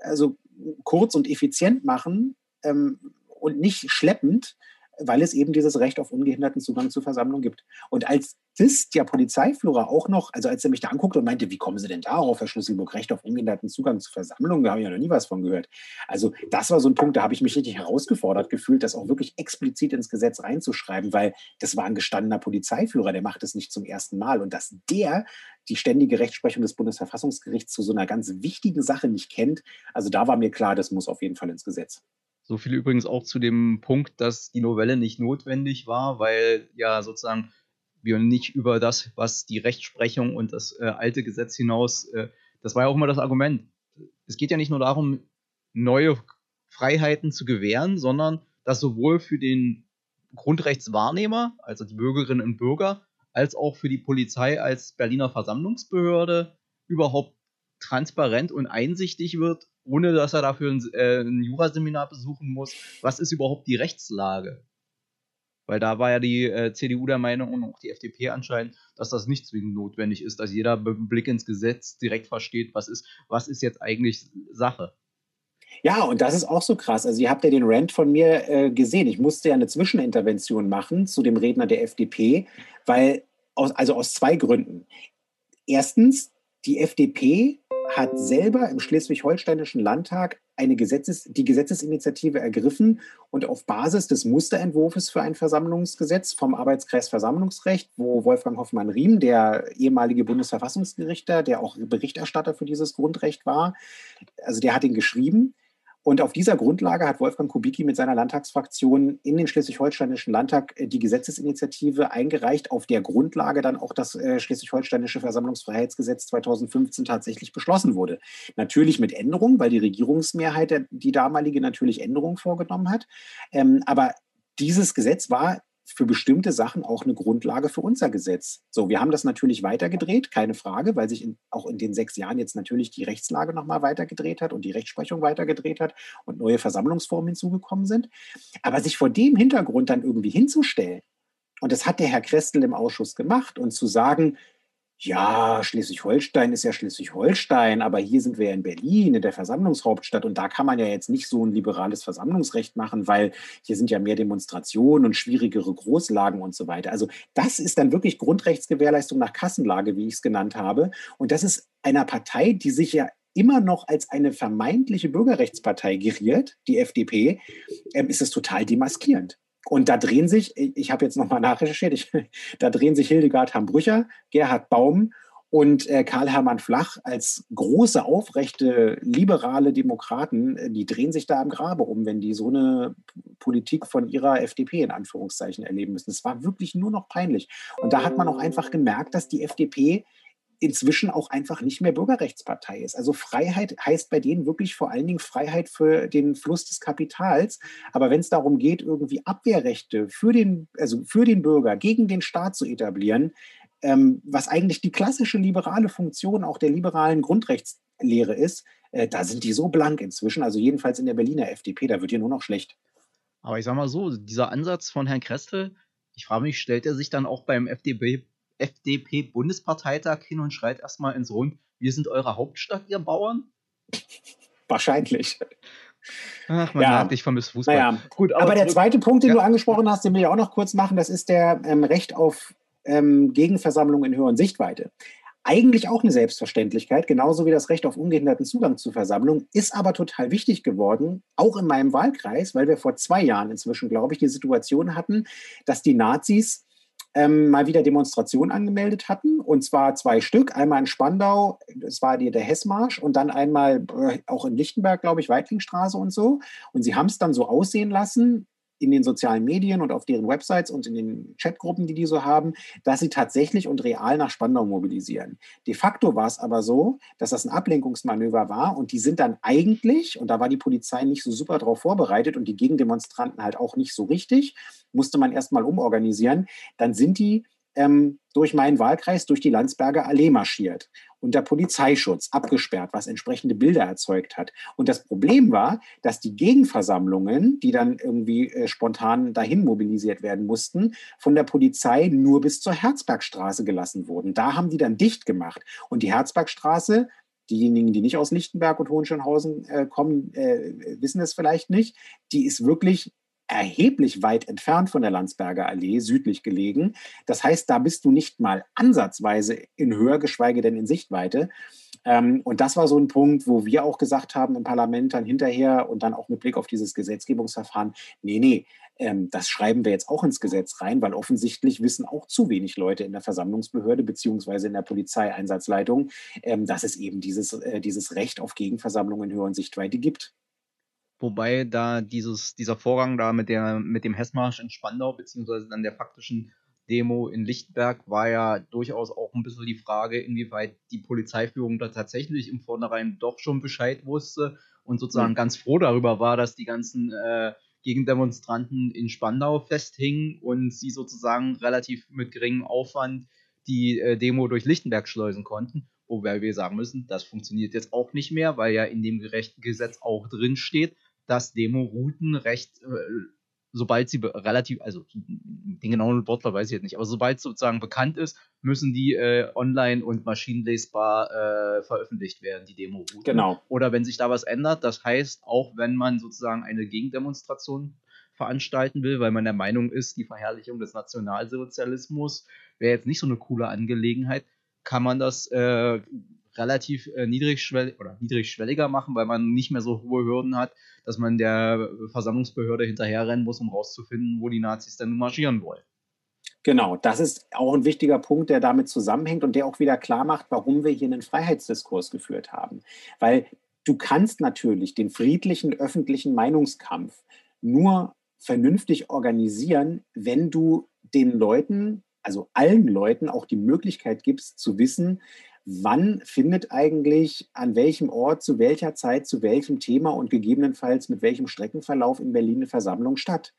also kurz und effizient machen ähm, und nicht schleppend, weil es eben dieses Recht auf ungehinderten Zugang zur Versammlung gibt. Und als das der Polizeiführer auch noch, also als er mich da anguckte und meinte, wie kommen Sie denn darauf, Herr Schlüsselburg, Recht auf ungehinderten Zugang zur Versammlung, da habe ich ja noch nie was von gehört. Also das war so ein Punkt, da habe ich mich richtig herausgefordert gefühlt, das auch wirklich explizit ins Gesetz reinzuschreiben, weil das war ein gestandener Polizeiführer, der macht es nicht zum ersten Mal. Und dass der die ständige Rechtsprechung des Bundesverfassungsgerichts zu so einer ganz wichtigen Sache nicht kennt, also da war mir klar, das muss auf jeden Fall ins Gesetz. So viel übrigens auch zu dem Punkt, dass die Novelle nicht notwendig war, weil ja sozusagen wir nicht über das, was die Rechtsprechung und das äh, alte Gesetz hinaus, äh, das war ja auch immer das Argument. Es geht ja nicht nur darum, neue Freiheiten zu gewähren, sondern dass sowohl für den Grundrechtswahrnehmer, also die Bürgerinnen und Bürger, als auch für die Polizei als Berliner Versammlungsbehörde überhaupt transparent und einsichtig wird, ohne dass er dafür ein, äh, ein Juraseminar besuchen muss. Was ist überhaupt die Rechtslage? Weil da war ja die äh, CDU der Meinung und auch die FDP anscheinend, dass das nicht zwingend notwendig ist, dass jeder mit Blick ins Gesetz direkt versteht, was ist, was ist jetzt eigentlich Sache. Ja, und das ist auch so krass. Also ihr habt ja den Rant von mir äh, gesehen. Ich musste ja eine Zwischenintervention machen zu dem Redner der FDP, weil aus, also aus zwei Gründen. Erstens, die FDP hat selber im Schleswig-Holsteinischen Landtag eine Gesetzes, die Gesetzesinitiative ergriffen und auf Basis des Musterentwurfs für ein Versammlungsgesetz vom Arbeitskreis Versammlungsrecht, wo Wolfgang Hoffmann-Riem, der ehemalige Bundesverfassungsgerichter, der auch Berichterstatter für dieses Grundrecht war, also der hat ihn geschrieben und auf dieser Grundlage hat Wolfgang Kubicki mit seiner Landtagsfraktion in den Schleswig-Holsteinischen Landtag äh, die Gesetzesinitiative eingereicht, auf der Grundlage dann auch das äh, Schleswig-Holsteinische Versammlungsfreiheitsgesetz 2015 tatsächlich beschlossen wurde. Natürlich mit Änderungen, weil die Regierungsmehrheit, die damalige, natürlich Änderungen vorgenommen hat. Ähm, aber dieses Gesetz war für bestimmte Sachen auch eine Grundlage für unser Gesetz. So, wir haben das natürlich weitergedreht, keine Frage, weil sich in, auch in den sechs Jahren jetzt natürlich die Rechtslage nochmal weitergedreht hat und die Rechtsprechung weitergedreht hat und neue Versammlungsformen hinzugekommen sind. Aber sich vor dem Hintergrund dann irgendwie hinzustellen, und das hat der Herr Krestel im Ausschuss gemacht, und zu sagen, ja, Schleswig-Holstein ist ja Schleswig-Holstein, aber hier sind wir ja in Berlin, in der Versammlungshauptstadt und da kann man ja jetzt nicht so ein liberales Versammlungsrecht machen, weil hier sind ja mehr Demonstrationen und schwierigere Großlagen und so weiter. Also das ist dann wirklich Grundrechtsgewährleistung nach Kassenlage, wie ich es genannt habe. Und das ist einer Partei, die sich ja immer noch als eine vermeintliche Bürgerrechtspartei geriert, die FDP, ähm, ist es total demaskierend. Und da drehen sich, ich habe jetzt nochmal nachrecherchiert, ich, da drehen sich Hildegard Hambrücher, Gerhard Baum Und äh, Karl-Hermann Flach als große, aufrechte, liberale Demokraten, äh, die drehen sich da im Grabe um, wenn die so eine Politik von ihrer FDP in Anführungszeichen erleben müssen. Es war wirklich nur noch peinlich. Und da hat man auch einfach gemerkt, dass die FDP inzwischen auch einfach nicht mehr Bürgerrechtspartei ist. Also Freiheit heißt bei denen wirklich vor allen Dingen Freiheit für den Fluss des Kapitals. Aber wenn es darum geht, irgendwie Abwehrrechte für den, also für den Bürger gegen den Staat zu etablieren, ähm, was eigentlich die klassische liberale Funktion auch der liberalen Grundrechtslehre ist, äh, da sind die so blank inzwischen, also jedenfalls in der Berliner FDP, da wird ihr nur noch schlecht. Aber ich sag mal so, dieser Ansatz von Herrn Krestel, ich frage mich, stellt er sich dann auch beim FDP, FDP-Bundesparteitag hin und schreit erstmal ins Rund, wir sind eure Hauptstadt, ihr Bauern? Wahrscheinlich. Ach, man ja. merkt, ich vermisse Fußball. Naja. Gut, aber, aber der zweite Punkt, den ja. du angesprochen hast, den will ich auch noch kurz machen, das ist der ähm, Recht auf ähm, Gegenversammlungen in höheren Sichtweite. Eigentlich auch eine Selbstverständlichkeit, genauso wie das Recht auf ungehinderten Zugang zu Versammlungen, ist aber total wichtig geworden, auch in meinem Wahlkreis, weil wir vor zwei Jahren inzwischen, glaube ich, die Situation hatten, dass die Nazis ähm, mal wieder Demonstrationen angemeldet hatten, und zwar zwei Stück, einmal in Spandau, das war die, der Hessmarsch, und dann einmal äh, auch in Lichtenberg, glaube ich, Weitlingstraße und so. Und sie haben es dann so aussehen lassen, in den sozialen Medien und auf deren Websites und in den Chatgruppen, die die so haben, dass sie tatsächlich und real nach Spandau mobilisieren. De facto war es aber so, dass das ein Ablenkungsmanöver war und die sind dann eigentlich, und da war die Polizei nicht so super darauf vorbereitet und die Gegendemonstranten halt auch nicht so richtig, musste man erstmal umorganisieren, dann sind die ähm, durch meinen Wahlkreis, durch die Landsberger Allee marschiert. Unter Polizeischutz, abgesperrt, was entsprechende Bilder erzeugt hat. Und das Problem war, dass die Gegenversammlungen, die dann irgendwie äh, spontan dahin mobilisiert werden mussten, von der Polizei nur bis zur Herzbergstraße gelassen wurden. Da haben die dann dicht gemacht. Und die Herzbergstraße, diejenigen, die nicht aus Lichtenberg und Hohenschönhausen äh, kommen, äh, wissen es vielleicht nicht. Die ist wirklich erheblich weit entfernt von der Landsberger Allee, südlich gelegen. Das heißt, da bist du nicht mal ansatzweise in Höhe, geschweige denn in Sichtweite. Ähm, und das war so ein Punkt, wo wir auch gesagt haben im Parlament dann hinterher und dann auch mit Blick auf dieses Gesetzgebungsverfahren, nee, nee, ähm, das schreiben wir jetzt auch ins Gesetz rein, weil offensichtlich wissen auch zu wenig Leute in der Versammlungsbehörde beziehungsweise in der Polizeieinsatzleitung, ähm, dass es eben dieses, äh, dieses Recht auf Gegenversammlungen in Höhe und Sichtweite gibt. Wobei da dieses, dieser Vorgang da mit, der, mit dem Hessmarsch in Spandau, beziehungsweise dann der faktischen Demo in Lichtenberg, war ja durchaus auch ein bisschen die Frage, inwieweit die Polizeiführung da tatsächlich im Vornherein doch schon Bescheid wusste und sozusagen mhm. ganz froh darüber war, dass die ganzen äh, Gegendemonstranten in Spandau festhingen und sie sozusagen relativ mit geringem Aufwand die äh, Demo durch Lichtenberg schleusen konnten. Wobei wir sagen müssen, das funktioniert jetzt auch nicht mehr, weil ja in dem Gesetz auch drin steht, dass Demo-Routen recht, äh, sobald sie relativ, also den genauen Wortlaut weiß ich jetzt nicht, aber sobald sozusagen bekannt ist, müssen die äh, online und maschinenlesbar äh, veröffentlicht werden, die Demo-Routen. Genau. Oder wenn sich da was ändert, das heißt, auch wenn man sozusagen eine Gegendemonstration veranstalten will, weil man der Meinung ist, die Verherrlichung des Nationalsozialismus wäre jetzt nicht so eine coole Angelegenheit, kann man das äh, relativ äh, niedrigschwellig oder niedrigschwelliger machen, weil man nicht mehr so hohe Hürden hat, dass man der Versammlungsbehörde hinterherrennen muss, um rauszufinden, wo die Nazis denn marschieren wollen. Genau, das ist auch ein wichtiger Punkt, der damit zusammenhängt und der auch wieder klar macht, warum wir hier einen Freiheitsdiskurs geführt haben. Weil du kannst natürlich den friedlichen öffentlichen Meinungskampf nur vernünftig organisieren, wenn du den Leuten, also allen Leuten, auch die Möglichkeit gibst zu wissen, wann findet eigentlich an welchem Ort, zu welcher Zeit, zu welchem Thema und gegebenenfalls mit welchem Streckenverlauf in Berlin eine Versammlung statt.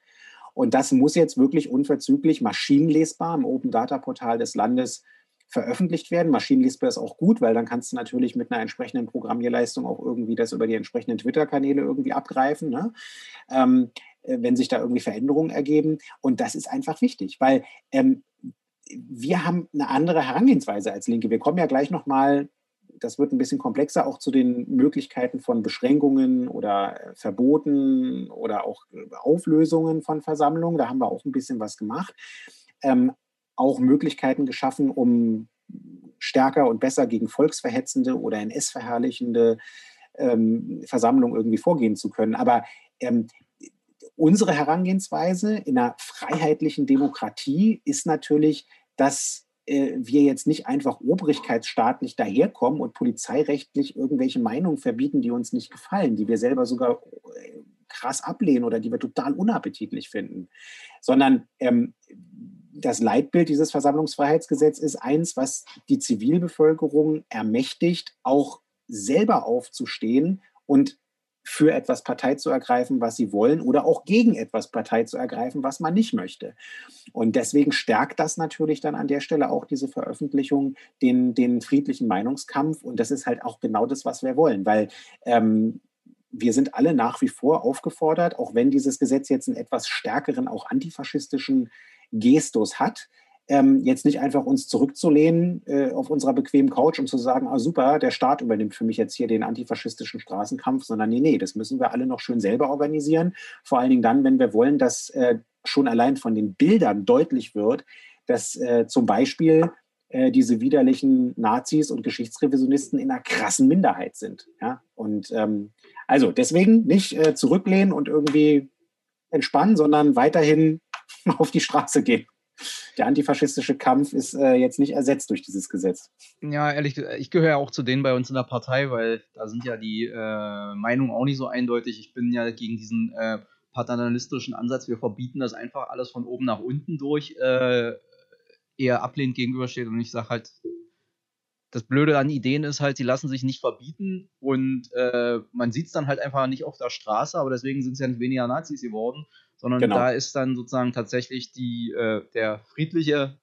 Und das muss jetzt wirklich unverzüglich maschinenlesbar im Open Data Portal des Landes veröffentlicht werden. Maschinenlesbar ist auch gut, weil dann kannst du natürlich mit einer entsprechenden Programmierleistung auch irgendwie das über die entsprechenden Twitter-Kanäle irgendwie abgreifen, ne? ähm, äh, wenn sich da irgendwie Veränderungen ergeben. Und das ist einfach wichtig, weil ähm, wir haben eine andere Herangehensweise als Linke. Wir kommen ja gleich nochmal, das wird ein bisschen komplexer, auch zu den Möglichkeiten von Beschränkungen oder äh, Verboten oder auch äh, Auflösungen von Versammlungen. Da haben wir auch ein bisschen was gemacht. Ähm, auch Möglichkeiten geschaffen, um stärker und besser gegen volksverhetzende oder NS-verherrlichende ähm, Versammlungen irgendwie vorgehen zu können. Aber ähm, unsere Herangehensweise in einer freiheitlichen Demokratie ist natürlich, dass äh, wir jetzt nicht einfach obrigkeitsstaatlich daherkommen und polizeirechtlich irgendwelche Meinungen verbieten, die uns nicht gefallen, die wir selber sogar äh, krass ablehnen oder die wir total unappetitlich finden, sondern ähm, das Leitbild dieses Versammlungsfreiheitsgesetzes ist eins, was die Zivilbevölkerung ermächtigt, auch selber aufzustehen und für etwas Partei zu ergreifen, was sie wollen, oder auch gegen etwas Partei zu ergreifen, was man nicht möchte. Und deswegen stärkt das natürlich dann an der Stelle auch diese Veröffentlichung den, den friedlichen Meinungskampf. Und das ist halt auch genau das, was wir wollen, weil ähm, wir sind alle nach wie vor aufgefordert, auch wenn dieses Gesetz jetzt einen etwas stärkeren, auch antifaschistischen Gestus hat, ähm, jetzt nicht einfach uns zurückzulehnen äh, auf unserer bequemen Couch und zu sagen, ah super, der Staat übernimmt für mich jetzt hier den antifaschistischen Straßenkampf, sondern nee, nee, das müssen wir alle noch schön selber organisieren. Vor allen Dingen dann, wenn wir wollen, dass äh, schon allein von den Bildern deutlich wird, dass äh, zum Beispiel äh, diese widerlichen Nazis und Geschichtsrevisionisten in einer krassen Minderheit sind. Ja? Und ähm, also deswegen nicht äh, zurücklehnen und irgendwie entspannen, sondern weiterhin auf die Straße gehen der antifaschistische Kampf ist äh, jetzt nicht ersetzt durch dieses Gesetz. Ja, ehrlich, ich gehöre ja auch zu denen bei uns in der Partei, weil da sind ja die äh, Meinungen auch nicht so eindeutig. Ich bin ja gegen diesen äh, paternalistischen Ansatz, wir verbieten das einfach alles von oben nach unten durch, äh, eher ablehnend gegenübersteht. Und ich sage halt, das Blöde an Ideen ist halt, sie lassen sich nicht verbieten und äh, man sieht es dann halt einfach nicht auf der Straße, aber deswegen sind es ja nicht weniger Nazis geworden, sondern genau. da ist dann sozusagen tatsächlich die, äh, der friedliche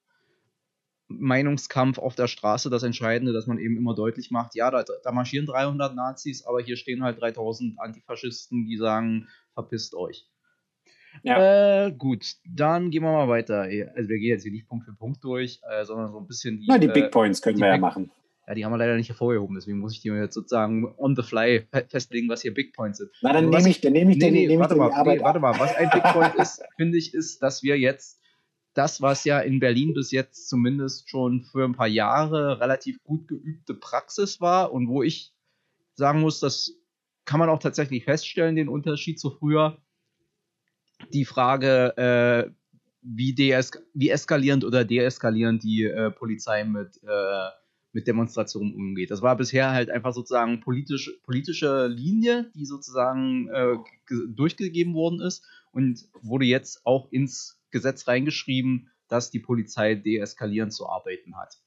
Meinungskampf auf der Straße das Entscheidende, dass man eben immer deutlich macht, ja, da, da marschieren 300 Nazis, aber hier stehen halt 3000 Antifaschisten, die sagen, verpisst euch. Ja. Äh, gut, dann gehen wir mal weiter. Also wir gehen jetzt hier nicht Punkt für Punkt durch, äh, sondern so ein bisschen die. Na, die Big äh, Points können wir Big, ja machen. Ja, die haben wir leider nicht hervorgehoben, deswegen muss ich die jetzt sozusagen on the fly festlegen, was hier Big Points sind. Na, dann nehme ich, dann nehme ich, nee, nee, nehm warte, mal, nee, warte mal, was ein Big Point ist, finde ich, ist, dass wir jetzt das, was ja in Berlin bis jetzt zumindest schon für ein paar Jahre relativ gut geübte Praxis war und wo ich sagen muss, das kann man auch tatsächlich feststellen, den Unterschied zu früher. Die Frage, äh, wie, wie eskalierend oder deeskalierend die äh, Polizei mit äh, mit Demonstrationen umgeht. Das war bisher halt einfach sozusagen politisch, politische Linie, die sozusagen äh, durchgegeben worden ist und wurde jetzt auch ins Gesetz reingeschrieben, dass die Polizei deeskalierend zu arbeiten hat.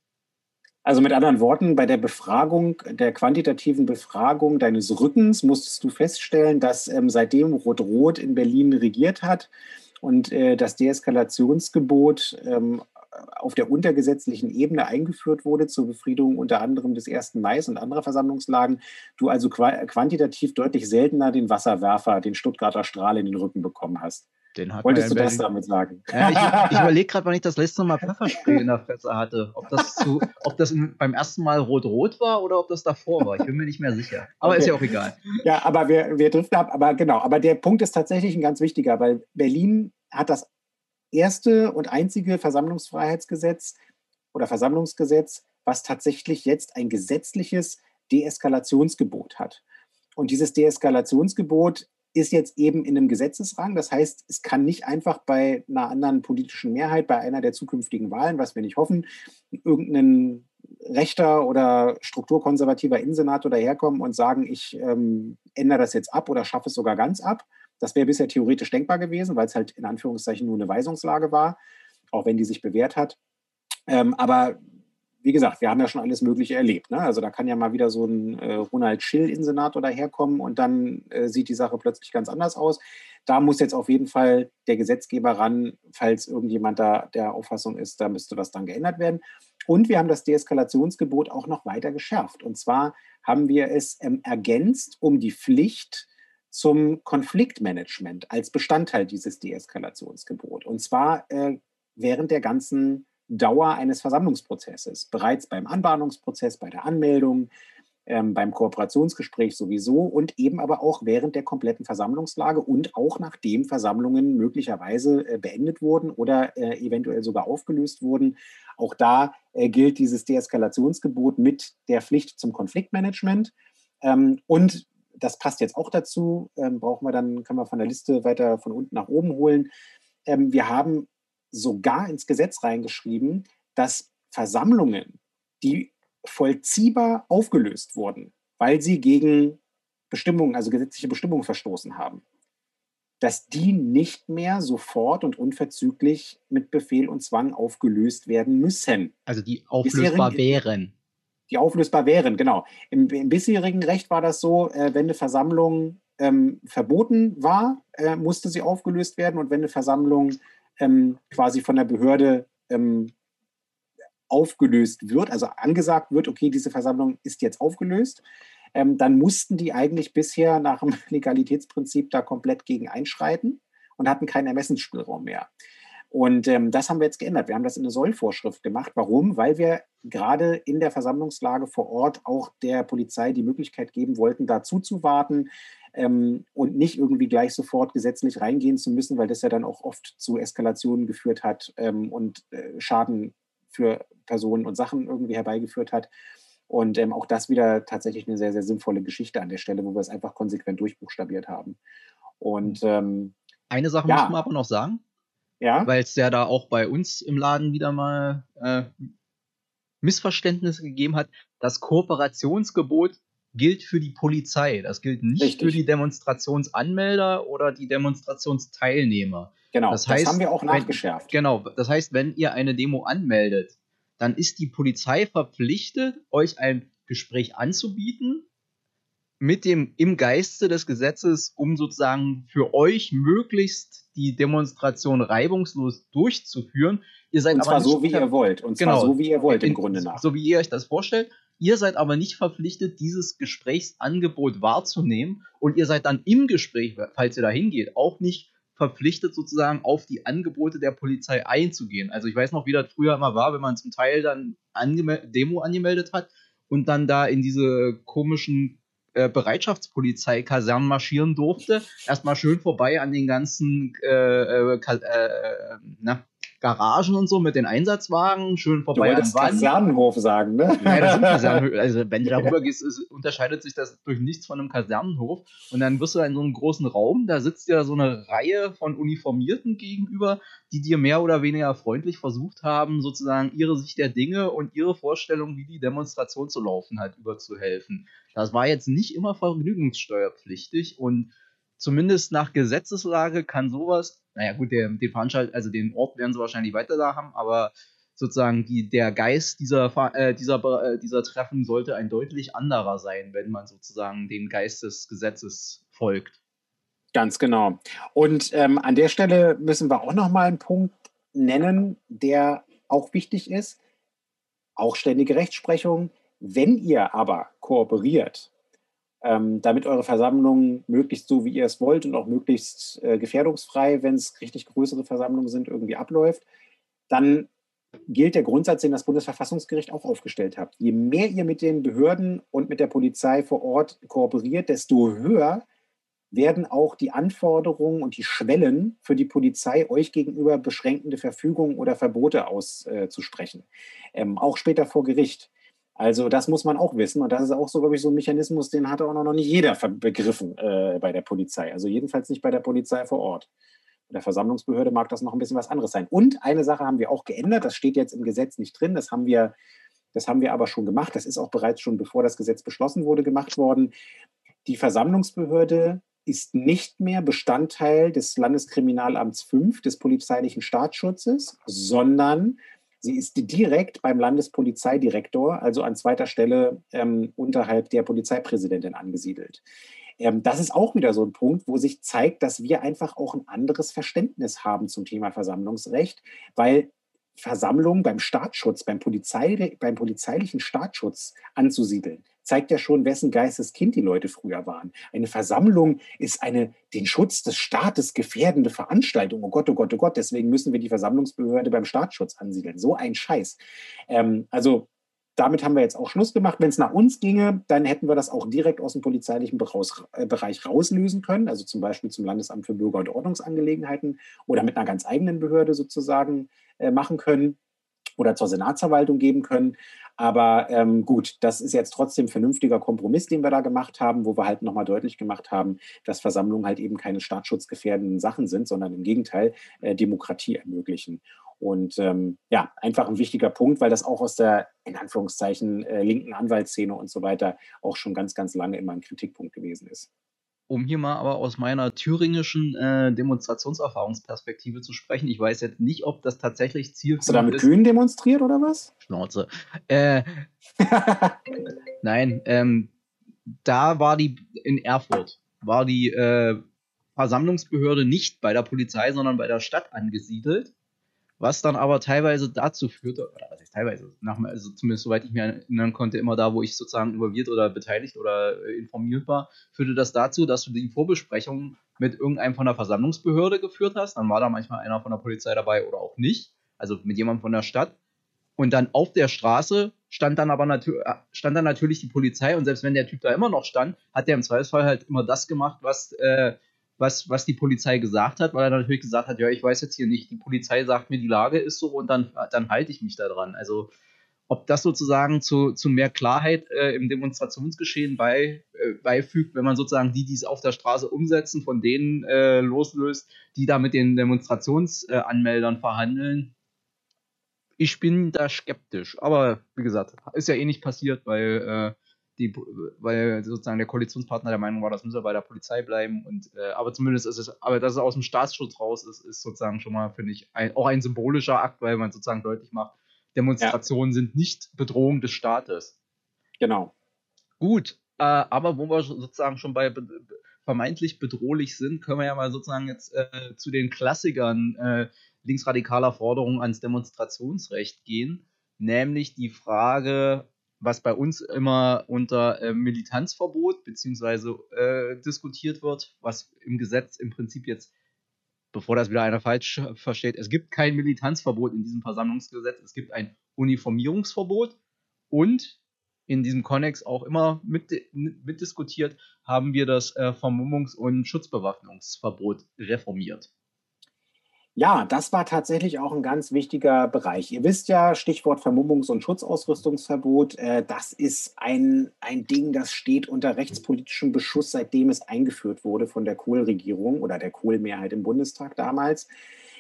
Also mit anderen Worten, bei der Befragung, der quantitativen Befragung deines Rückens musstest du feststellen, dass ähm, seitdem Rot-Rot in Berlin regiert hat und äh, das Deeskalationsgebot ähm, auf der untergesetzlichen Ebene eingeführt wurde zur Befriedung unter anderem des 1. Mai und anderer Versammlungslagen, du also quantitativ deutlich seltener den Wasserwerfer, den Stuttgarter Strahl in den Rücken bekommen hast. Den hat Wolltest du das damit sagen? Ja, ich, ich überlege gerade, wann ich das letzte Mal Pfefferspray in der Fresse hatte. Ob das, zu, ob das beim ersten Mal rot-rot war oder ob das davor war. Ich bin mir nicht mehr sicher. Aber okay. ist ja auch egal. Ja, aber wir, wir driften ab. Aber genau, aber der Punkt ist tatsächlich ein ganz wichtiger, weil Berlin hat das erste und einzige Versammlungsfreiheitsgesetz oder Versammlungsgesetz, was tatsächlich jetzt ein gesetzliches Deeskalationsgebot hat. Und dieses Deeskalationsgebot ist jetzt eben in einem Gesetzesrang. Das heißt, es kann nicht einfach bei einer anderen politischen Mehrheit, bei einer der zukünftigen Wahlen, was wir nicht hoffen, irgendein rechter oder strukturkonservativer Innensenator daherkommen und sagen, ich ähm, ändere das jetzt ab oder schaffe es sogar ganz ab, das wäre bisher theoretisch denkbar gewesen, weil es halt in Anführungszeichen nur eine Weisungslage war, auch wenn die sich bewährt hat. Ähm, aber wie gesagt, wir haben ja schon alles Mögliche erlebt. Ne? Also da kann ja mal wieder so ein äh, Ronald Schill-Insenator daherkommen und dann äh, sieht die Sache plötzlich ganz anders aus. Da muss jetzt auf jeden Fall der Gesetzgeber ran, falls irgendjemand da der Auffassung ist, da müsste was dann geändert werden. Und wir haben das Deeskalationsgebot auch noch weiter geschärft. Und zwar haben wir es ähm, ergänzt um die Pflicht, zum Konfliktmanagement als Bestandteil dieses Deeskalationsgebots. Und zwar äh, während der ganzen Dauer eines Versammlungsprozesses, bereits beim Anbahnungsprozess, bei der Anmeldung, ähm, beim Kooperationsgespräch sowieso und eben aber auch während der kompletten Versammlungslage und auch nachdem Versammlungen möglicherweise äh, beendet wurden oder äh, eventuell sogar aufgelöst wurden. Auch da äh, gilt dieses Deeskalationsgebot mit der Pflicht zum Konfliktmanagement. Ähm, und das passt jetzt auch dazu, ähm, brauchen wir dann, können wir von der Liste weiter von unten nach oben holen. Ähm, wir haben sogar ins Gesetz reingeschrieben, dass Versammlungen, die vollziehbar aufgelöst wurden, weil sie gegen Bestimmungen, also gesetzliche Bestimmungen verstoßen haben, dass die nicht mehr sofort und unverzüglich mit Befehl und Zwang aufgelöst werden müssen. Also die auflösbar wären. Die auflösbar wären, genau. Im, Im, bisherigen Recht war das so, äh, wenn eine Versammlung ähm, verboten war, äh, musste sie aufgelöst werden und wenn eine Versammlung ähm, quasi von der Behörde ähm, aufgelöst wird, also angesagt wird, okay, diese Versammlung ist jetzt aufgelöst, ähm, dann mussten die eigentlich bisher nach dem Legalitätsprinzip da komplett gegen einschreiten und hatten keinen Ermessensspielraum mehr. Und ähm, das haben wir jetzt geändert. Wir haben das in eine Sollvorschrift gemacht. Warum? Weil wir gerade in der Versammlungslage vor Ort auch der Polizei die Möglichkeit geben wollten, da zuzuwarten ähm, und nicht irgendwie gleich sofort gesetzlich reingehen zu müssen, weil das ja dann auch oft zu Eskalationen geführt hat ähm, und äh, Schaden für Personen und Sachen irgendwie herbeigeführt hat. Und ähm, auch das wieder tatsächlich eine sehr, sehr sinnvolle Geschichte an der Stelle, wo wir es einfach konsequent durchbuchstabiert haben. Und ähm, eine Sache ja. muss man aber noch sagen. Ja. Weil es ja da auch bei uns im Laden wieder mal äh, Missverständnisse gegeben hat. Das Kooperationsgebot gilt für die Polizei. Das gilt nicht Richtig. für die Demonstrationsanmelder oder die Demonstrationsteilnehmer. Genau, das, heißt, das haben wir auch nachgeschärft. Wenn, genau, das heißt, wenn ihr eine Demo anmeldet, dann ist die Polizei verpflichtet, euch ein Gespräch anzubieten mit dem im Geiste des Gesetzes, um sozusagen für euch möglichst die Demonstration reibungslos durchzuführen. Ihr seid und zwar so, wie ihr wollt. Und genau, zwar so, wie ihr wollt, im Grunde nach. So wie ihr euch das vorstellt. Ihr seid aber nicht verpflichtet, dieses Gesprächsangebot wahrzunehmen. Und ihr seid dann im Gespräch, falls ihr da hingeht, auch nicht verpflichtet, sozusagen auf die Angebote der Polizei einzugehen. Also ich weiß noch, wie das früher immer war, wenn man zum Teil dann angeme Demo angemeldet hat und dann da in diese komischen äh, Bereitschaftspolizei-Kasernen marschieren durfte. Erstmal schön vorbei an den ganzen äh, äh, äh na, Garagen und so mit den Einsatzwagen, schön vorbei du wolltest Kasernenhof sagen, ne? Ja, das sind Kasernenhof. Also wenn du darüber gehst, ist, unterscheidet sich das durch nichts von einem Kasernenhof. Und dann wirst du in so einem großen Raum, da sitzt ja so eine Reihe von Uniformierten gegenüber, die dir mehr oder weniger freundlich versucht haben, sozusagen ihre Sicht der Dinge und ihre Vorstellung, wie die Demonstration zu laufen hat, überzuhelfen. Das war jetzt nicht immer vergnügungssteuerpflichtig und zumindest nach Gesetzeslage kann sowas, naja gut, der, den Veranstalter, also den Ort werden sie wahrscheinlich weiter da haben, aber sozusagen die, der Geist dieser, äh, dieser, äh, dieser Treffen sollte ein deutlich anderer sein, wenn man sozusagen dem Geist des Gesetzes folgt. Ganz genau. Und ähm, an der Stelle müssen wir auch nochmal einen Punkt nennen, der auch wichtig ist. Auch ständige Rechtsprechung. Wenn ihr aber kooperiert, ähm, damit eure Versammlung möglichst so, wie ihr es wollt und auch möglichst äh, gefährdungsfrei, wenn es richtig größere Versammlungen sind, irgendwie abläuft, dann gilt der Grundsatz, den das Bundesverfassungsgericht auch aufgestellt hat. Je mehr ihr mit den Behörden und mit der Polizei vor Ort kooperiert, desto höher werden auch die Anforderungen und die Schwellen für die Polizei, euch gegenüber beschränkende Verfügungen oder Verbote auszusprechen. Äh, ähm, auch später vor Gericht. Also das muss man auch wissen. Und das ist auch so, glaube ich, so ein Mechanismus, den hat auch noch nicht jeder begriffen äh, bei der Polizei. Also jedenfalls nicht bei der Polizei vor Ort. Bei der Versammlungsbehörde mag das noch ein bisschen was anderes sein. Und eine Sache haben wir auch geändert, das steht jetzt im Gesetz nicht drin, das haben wir, das haben wir aber schon gemacht. Das ist auch bereits schon, bevor das Gesetz beschlossen wurde, gemacht worden. Die Versammlungsbehörde ist nicht mehr Bestandteil des Landeskriminalamts 5 des polizeilichen Staatsschutzes, sondern Sie ist direkt beim Landespolizeidirektor, also an zweiter Stelle ähm, unterhalb der Polizeipräsidentin angesiedelt. Ähm, das ist auch wieder so ein Punkt, wo sich zeigt, dass wir einfach auch ein anderes Verständnis haben zum Thema Versammlungsrecht, weil Versammlungen beim Staatsschutz, beim, Polizei, beim polizeilichen Staatsschutz anzusiedeln, zeigt ja schon, wessen Geisteskind die Leute früher waren. Eine Versammlung ist eine den Schutz des Staates gefährdende Veranstaltung. Oh Gott, oh Gott, oh Gott, deswegen müssen wir die Versammlungsbehörde beim Staatsschutz ansiedeln. So ein Scheiß. Ähm, also damit haben wir jetzt auch Schluss gemacht. Wenn es nach uns ginge, dann hätten wir das auch direkt aus dem polizeilichen äh, Bereich rauslösen können, also zum Beispiel zum Landesamt für Bürger- und Ordnungsangelegenheiten oder mit einer ganz eigenen Behörde sozusagen äh, machen können oder zur Senatsverwaltung geben können. Aber ähm, gut, das ist jetzt trotzdem ein vernünftiger Kompromiss, den wir da gemacht haben, wo wir halt nochmal deutlich gemacht haben, dass Versammlungen halt eben keine staatsschutzgefährdenden Sachen sind, sondern im Gegenteil äh, Demokratie ermöglichen. Und ähm, ja, einfach ein wichtiger Punkt, weil das auch aus der, in Anführungszeichen, äh, linken Anwaltsszene und so weiter auch schon ganz, ganz lange immer ein Kritikpunkt gewesen ist. Um hier mal aber aus meiner thüringischen äh, Demonstrationserfahrungsperspektive zu sprechen, ich weiß jetzt nicht, ob das tatsächlich Ziel Hast du da mit Kühen demonstriert oder was? Schnauze. Äh, nein, ähm, da war die in Erfurt, war die äh, Versammlungsbehörde nicht bei der Polizei, sondern bei der Stadt angesiedelt was dann aber teilweise dazu führte, oder was heißt teilweise, nach, also zumindest soweit ich mich erinnern konnte, immer da, wo ich sozusagen involviert oder beteiligt oder äh, informiert war, führte das dazu, dass du die Vorbesprechung mit irgendeinem von der Versammlungsbehörde geführt hast. Dann war da manchmal einer von der Polizei dabei oder auch nicht, also mit jemandem von der Stadt. Und dann auf der Straße stand dann aber äh, stand dann natürlich die Polizei und selbst wenn der Typ da immer noch stand, hat der im Zweifelsfall halt immer das gemacht, was äh, was, was die Polizei gesagt hat, weil er natürlich gesagt hat, ja, ich weiß jetzt hier nicht, die Polizei sagt mir, die Lage ist so und dann, dann halte ich mich da dran. Also ob das sozusagen zu, zu mehr Klarheit äh, im Demonstrationsgeschehen bei, äh, beifügt, wenn man sozusagen die, die es auf der Straße umsetzen, von denen äh, loslöst, die da mit den Demonstrationsanmeldern verhandeln. Ich bin da skeptisch. Aber wie gesagt, ist ja eh nicht passiert, weil äh, die, weil sozusagen der Koalitionspartner der Meinung war, das müsse bei der Polizei bleiben. Und äh, aber zumindest ist es, aber dass es aus dem Staatsschutz raus ist, ist sozusagen schon mal, finde ich, ein, auch ein symbolischer Akt, weil man sozusagen deutlich macht, Demonstrationen ja. sind nicht Bedrohung des Staates. Genau. Gut, äh, aber wo wir sozusagen schon bei be vermeintlich bedrohlich sind, können wir ja mal sozusagen jetzt äh, zu den Klassikern äh, linksradikaler Forderungen ans Demonstrationsrecht gehen, nämlich die Frage, was bei uns immer unter äh, Militanzverbot beziehungsweise äh, diskutiert wird, was im Gesetz im Prinzip jetzt, bevor das wieder einer falsch versteht, es gibt kein Militanzverbot in diesem Versammlungsgesetz, es gibt ein Uniformierungsverbot und in diesem Konnex auch immer mitdiskutiert, mit haben wir das äh, Vermummungs- und Schutzbewaffnungsverbot reformiert. Ja, das war tatsächlich auch ein ganz wichtiger Bereich. Ihr wisst ja, Stichwort Vermummungs- und Schutzausrüstungsverbot, äh, das ist ein, ein Ding, das steht unter rechtspolitischem Beschuss, seitdem es eingeführt wurde von der Kohl-Regierung oder der Kohl-Mehrheit im Bundestag damals.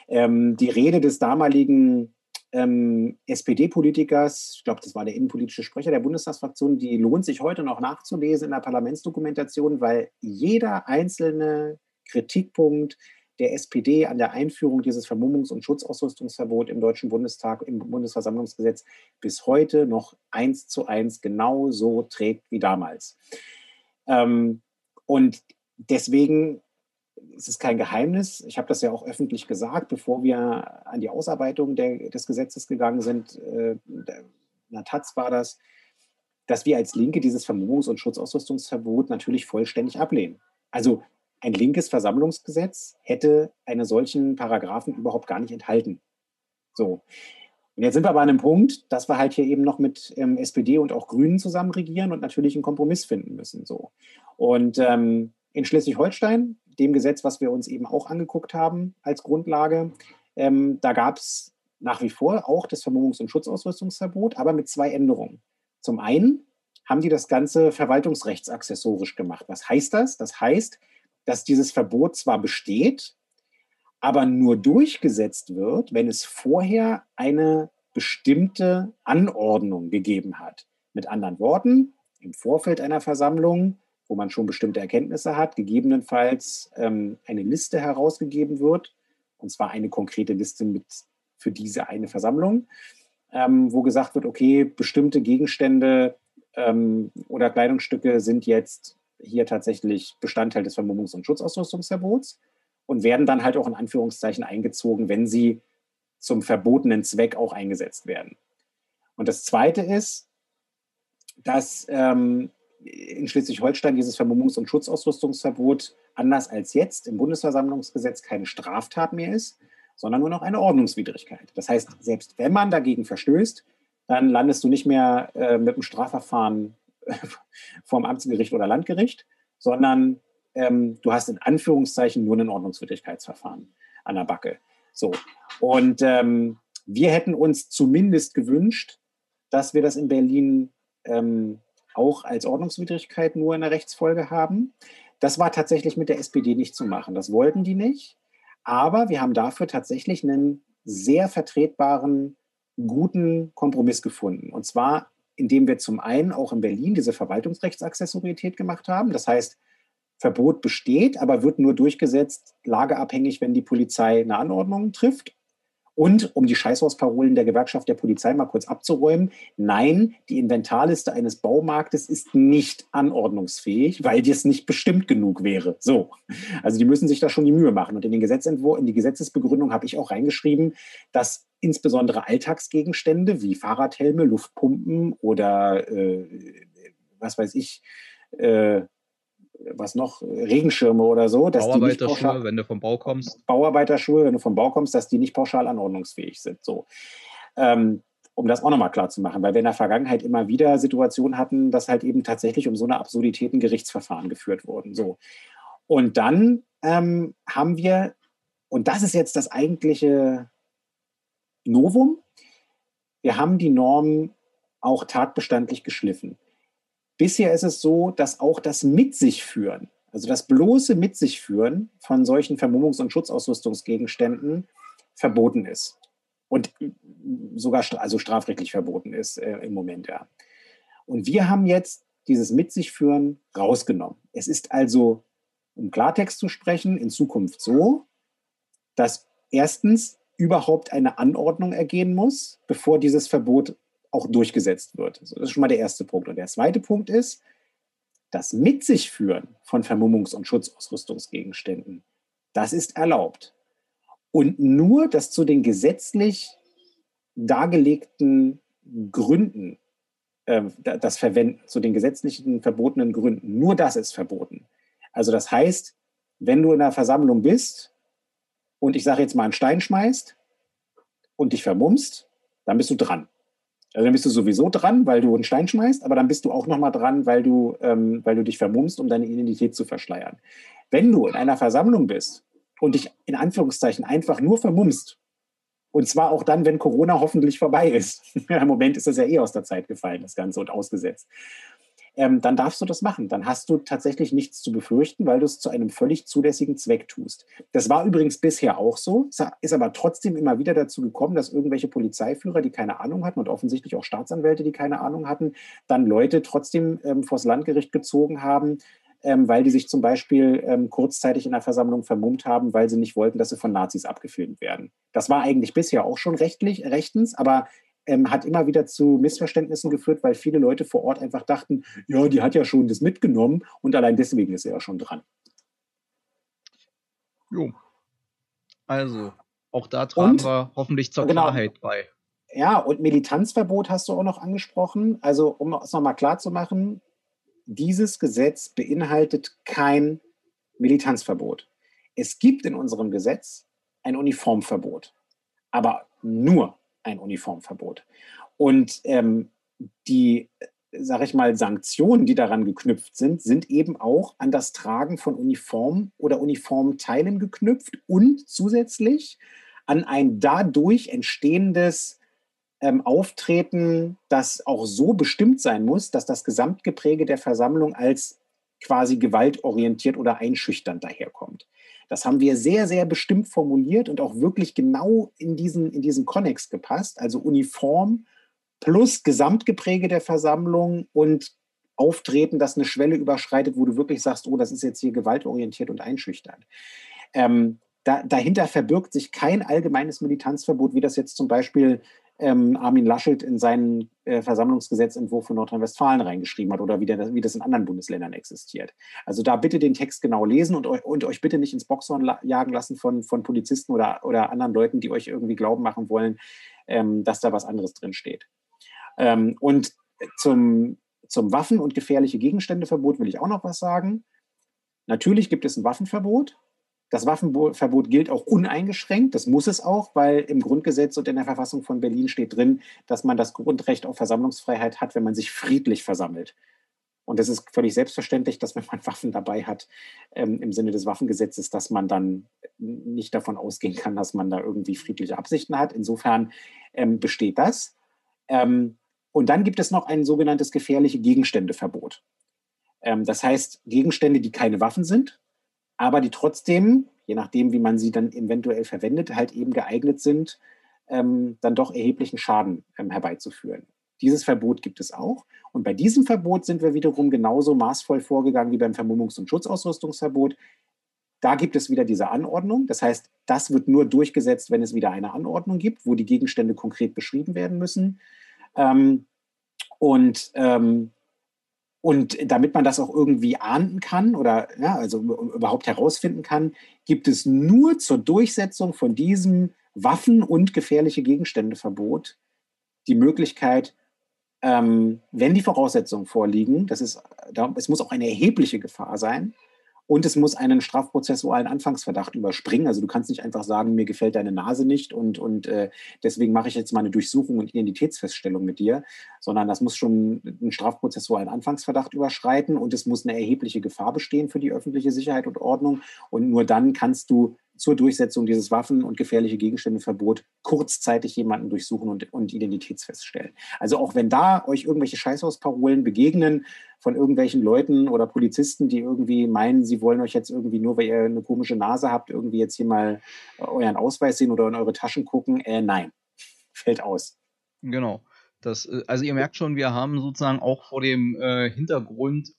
Ähm, die Rede des damaligen ähm, SPD-Politikers, ich glaube, das war der innenpolitische Sprecher der Bundestagsfraktion, die lohnt sich heute noch nachzulesen in der Parlamentsdokumentation, weil jeder einzelne Kritikpunkt, der SPD an der Einführung dieses Vermummungs- und Schutzausrüstungsverbot im Deutschen Bundestag, im Bundesversammlungsgesetz bis heute noch eins zu eins genau so trägt wie damals. Ähm, und deswegen ist es kein Geheimnis. Ich habe das ja auch öffentlich gesagt, bevor wir an die Ausarbeitung der, des Gesetzes gegangen sind. Äh, der Taz war das, dass wir als Linke dieses Vermummungs- und Schutzausrüstungsverbot natürlich vollständig ablehnen. Also ein linkes Versammlungsgesetz hätte einen solchen Paragraphen überhaupt gar nicht enthalten. So. Und jetzt sind wir aber an einem Punkt, dass wir halt hier eben noch mit ähm, SPD und auch Grünen zusammen regieren und natürlich einen Kompromiss finden müssen. So. Und ähm, in Schleswig-Holstein, dem Gesetz, was wir uns eben auch angeguckt haben als Grundlage, ähm, da gab es nach wie vor auch das Vermummungs- und Schutzausrüstungsverbot, aber mit zwei Änderungen. Zum einen haben die das Ganze verwaltungsrechtsaccessorisch gemacht. Was heißt das? Das heißt, dass dieses Verbot zwar besteht, aber nur durchgesetzt wird, wenn es vorher eine bestimmte Anordnung gegeben hat. Mit anderen Worten, im Vorfeld einer Versammlung, wo man schon bestimmte Erkenntnisse hat, gegebenenfalls ähm, eine Liste herausgegeben wird, und zwar eine konkrete Liste mit für diese eine Versammlung, ähm, wo gesagt wird, okay, bestimmte Gegenstände ähm, oder Kleidungsstücke sind jetzt hier tatsächlich Bestandteil des Vermummungs- und Schutzausrüstungsverbots und werden dann halt auch in Anführungszeichen eingezogen, wenn sie zum verbotenen Zweck auch eingesetzt werden. Und das Zweite ist, dass ähm, in Schleswig-Holstein dieses Vermummungs- und Schutzausrüstungsverbot anders als jetzt im Bundesversammlungsgesetz keine Straftat mehr ist, sondern nur noch eine Ordnungswidrigkeit. Das heißt, selbst wenn man dagegen verstößt, dann landest du nicht mehr äh, mit dem Strafverfahren vom Amtsgericht oder Landgericht, sondern ähm, du hast in Anführungszeichen nur ein Ordnungswidrigkeitsverfahren an der Backe. So. Und ähm, wir hätten uns zumindest gewünscht, dass wir das in Berlin ähm, auch als Ordnungswidrigkeit nur in der Rechtsfolge haben. Das war tatsächlich mit der SPD nicht zu machen. Das wollten die nicht. Aber wir haben dafür tatsächlich einen sehr vertretbaren, guten Kompromiss gefunden. Und zwar, indem wir zum einen auch in Berlin diese Verwaltungsrechtsaccessorität gemacht haben. Das heißt, Verbot besteht, aber wird nur durchgesetzt, lageabhängig, wenn die Polizei eine Anordnung trifft. Und um die Scheißhausparolen der Gewerkschaft der Polizei mal kurz abzuräumen, nein, die Inventarliste eines Baumarktes ist nicht anordnungsfähig, weil das nicht bestimmt genug wäre. So. Also die müssen sich da schon die Mühe machen. Und in den Gesetzentwurf, in die Gesetzesbegründung habe ich auch reingeschrieben, dass insbesondere Alltagsgegenstände wie Fahrradhelme, Luftpumpen oder äh, was weiß ich, äh, was noch, Regenschirme oder so. Dass Bauarbeiterschuhe, wenn du vom Bau kommst. Bauarbeiterschuhe, wenn du vom Bau kommst, dass die nicht pauschal anordnungsfähig sind. So. Ähm, um das auch nochmal klar zu machen, weil wir in der Vergangenheit immer wieder Situationen hatten, dass halt eben tatsächlich um so eine Absurdität ein Gerichtsverfahren geführt wurden. So. Und dann ähm, haben wir, und das ist jetzt das eigentliche Novum, wir haben die Norm auch tatbestandlich geschliffen. Bisher ist es so, dass auch das Mit sich führen, also das bloße Mit sich führen von solchen Vermummungs- und Schutzausrüstungsgegenständen verboten ist. Und sogar also strafrechtlich verboten ist äh, im Moment, ja. Und wir haben jetzt dieses Mit sich führen rausgenommen. Es ist also, um Klartext zu sprechen, in Zukunft so, dass erstens überhaupt eine Anordnung ergehen muss, bevor dieses Verbot auch durchgesetzt wird. Das ist schon mal der erste Punkt. Und der zweite Punkt ist, das Mit sich führen von Vermummungs- und Schutzausrüstungsgegenständen, das ist erlaubt. Und nur das zu den gesetzlich dargelegten Gründen, äh, das Verwenden, zu den gesetzlichen verbotenen Gründen, nur das ist verboten. Also das heißt, wenn du in einer Versammlung bist und ich sage jetzt mal einen Stein schmeißt und dich vermummst, dann bist du dran. Also dann bist du sowieso dran, weil du einen Stein schmeißt, aber dann bist du auch nochmal dran, weil du, ähm, weil du dich vermummst, um deine Identität zu verschleiern. Wenn du in einer Versammlung bist und dich in Anführungszeichen einfach nur vermummst, und zwar auch dann, wenn Corona hoffentlich vorbei ist. Im Moment ist das ja eh aus der Zeit gefallen, das Ganze und ausgesetzt ähm, dann darfst du das machen. Dann hast du tatsächlich nichts zu befürchten, weil du es zu einem völlig zulässigen Zweck tust. Das war übrigens bisher auch so, ist aber trotzdem immer wieder dazu gekommen, dass irgendwelche Polizeiführer, die keine Ahnung hatten und offensichtlich auch Staatsanwälte, die keine Ahnung hatten, dann Leute trotzdem ähm, vors Landgericht gezogen haben, ähm, weil die sich zum Beispiel ähm, kurzzeitig in der Versammlung vermummt haben, weil sie nicht wollten, dass sie von Nazis abgefilmt werden. Das war eigentlich bisher auch schon rechtlich, rechtens, aber ähm, hat immer wieder zu Missverständnissen geführt, weil viele Leute vor Ort einfach dachten, ja, die hat ja schon das mitgenommen und allein deswegen ist er ja schon dran. Jo. Also, auch da tragen und, wir hoffentlich zur genau, Klarheit bei. Ja, und Militanzverbot hast du auch noch angesprochen. Also, um es nochmal klar zu machen, dieses Gesetz beinhaltet kein Militanzverbot. Es gibt in unserem Gesetz ein Uniformverbot, aber nur ein Uniformverbot. Und ähm, die, sage ich mal, Sanktionen, die daran geknüpft sind, sind eben auch an das Tragen von Uniform oder Uniformteilen geknüpft und zusätzlich an ein dadurch entstehendes ähm, Auftreten, das auch so bestimmt sein muss, dass das Gesamtgepräge der Versammlung als quasi gewaltorientiert oder einschüchternd daherkommt. Das haben wir sehr, sehr bestimmt formuliert und auch wirklich genau in diesen, in diesen Konnex gepasst. Also uniform plus Gesamtgepräge der Versammlung und Auftreten, das eine Schwelle überschreitet, wo du wirklich sagst, oh, das ist jetzt hier gewaltorientiert und einschüchternd. Ähm, da, dahinter verbirgt sich kein allgemeines Militanzverbot, wie das jetzt zum Beispiel ähm, Armin Laschet in seinen äh, Versammlungsgesetzentwurf von Nordrhein-Westfalen reingeschrieben hat oder wie, der, wie, das in anderen Bundesländern existiert. Also da bitte den Text genau lesen und, und euch bitte nicht ins Boxhorn la jagen lassen von, von Polizisten oder, oder anderen Leuten, die euch irgendwie glauben machen wollen, ähm, dass da was anderes drin steht. Ähm, und zum, zum Waffen- und gefährliche Gegenständeverbot will ich auch noch was sagen. Natürlich gibt es ein Waffenverbot. Das Waffenverbot gilt auch uneingeschränkt. Das muss es auch, weil im Grundgesetz und in der Verfassung von Berlin steht drin, dass man das Grundrecht auf Versammlungsfreiheit hat, wenn man sich friedlich versammelt. Und es ist völlig selbstverständlich, dass wenn man Waffen dabei hat, ähm, im Sinne des Waffengesetzes, dass man dann nicht davon ausgehen kann, dass man da irgendwie friedliche Absichten hat. Insofern ähm, besteht das. Ähm, und dann gibt es noch ein sogenanntes gefährliche Gegenständeverbot. Ähm, das heißt, Gegenstände, die keine Waffen sind, aber die trotzdem, je nachdem, wie man sie dann eventuell verwendet, halt eben geeignet sind, ähm, dann doch erheblichen Schaden ähm, herbeizuführen. Dieses Verbot gibt es auch. Und bei diesem Verbot sind wir wiederum genauso maßvoll vorgegangen wie beim Vermummungs- und Schutzausrüstungsverbot. Da gibt es wieder diese Anordnung. Das heißt, das wird nur durchgesetzt, wenn es wieder eine Anordnung gibt, wo die Gegenstände konkret beschrieben werden müssen. Ähm, und, ähm, und damit man das auch irgendwie ahnden kann oder ja, also überhaupt herausfinden kann, gibt es nur zur Durchsetzung von diesem Waffen- und gefährliche Gegenstände-Verbot die Möglichkeit, ähm, wenn die Voraussetzungen vorliegen, das ist, da, es muss auch eine erhebliche Gefahr sein, und es muss einen strafprozessualen Anfangsverdacht überspringen. Also du kannst nicht einfach sagen, mir gefällt deine Nase nicht und, und äh, deswegen mache ich jetzt mal eine Durchsuchung und Identitätsfeststellung mit dir, sondern das muss schon einen strafprozessualen Anfangsverdacht überschreiten und es muss eine erhebliche Gefahr bestehen für die öffentliche Sicherheit und Ordnung. Und nur dann kannst du zur Durchsetzung dieses Waffen- und gefährliche Gegenständeverbot kurzzeitig jemanden durchsuchen und, und Identitätsfeststellen. Also auch wenn da euch irgendwelche Scheißhausparolen begegnen von irgendwelchen Leuten oder Polizisten, die irgendwie meinen, sie wollen euch jetzt irgendwie nur, weil ihr eine komische Nase habt, irgendwie jetzt hier mal euren Ausweis sehen oder in eure Taschen gucken, äh, nein, fällt aus. Genau. Das, äh, also ihr merkt schon, wir haben sozusagen auch vor dem äh, Hintergrund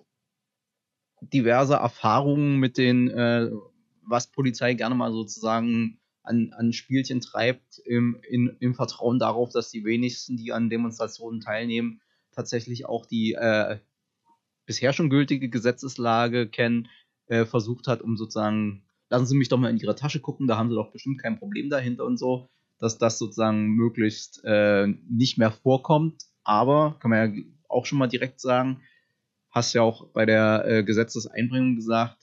diverse Erfahrungen mit den äh, was Polizei gerne mal sozusagen an, an Spielchen treibt, im, in, im Vertrauen darauf, dass die wenigsten, die an Demonstrationen teilnehmen, tatsächlich auch die äh, bisher schon gültige Gesetzeslage kennen, äh, versucht hat, um sozusagen, lassen Sie mich doch mal in Ihre Tasche gucken, da haben Sie doch bestimmt kein Problem dahinter und so, dass das sozusagen möglichst äh, nicht mehr vorkommt. Aber, kann man ja auch schon mal direkt sagen, hast ja auch bei der äh, Gesetzeseinbringung gesagt,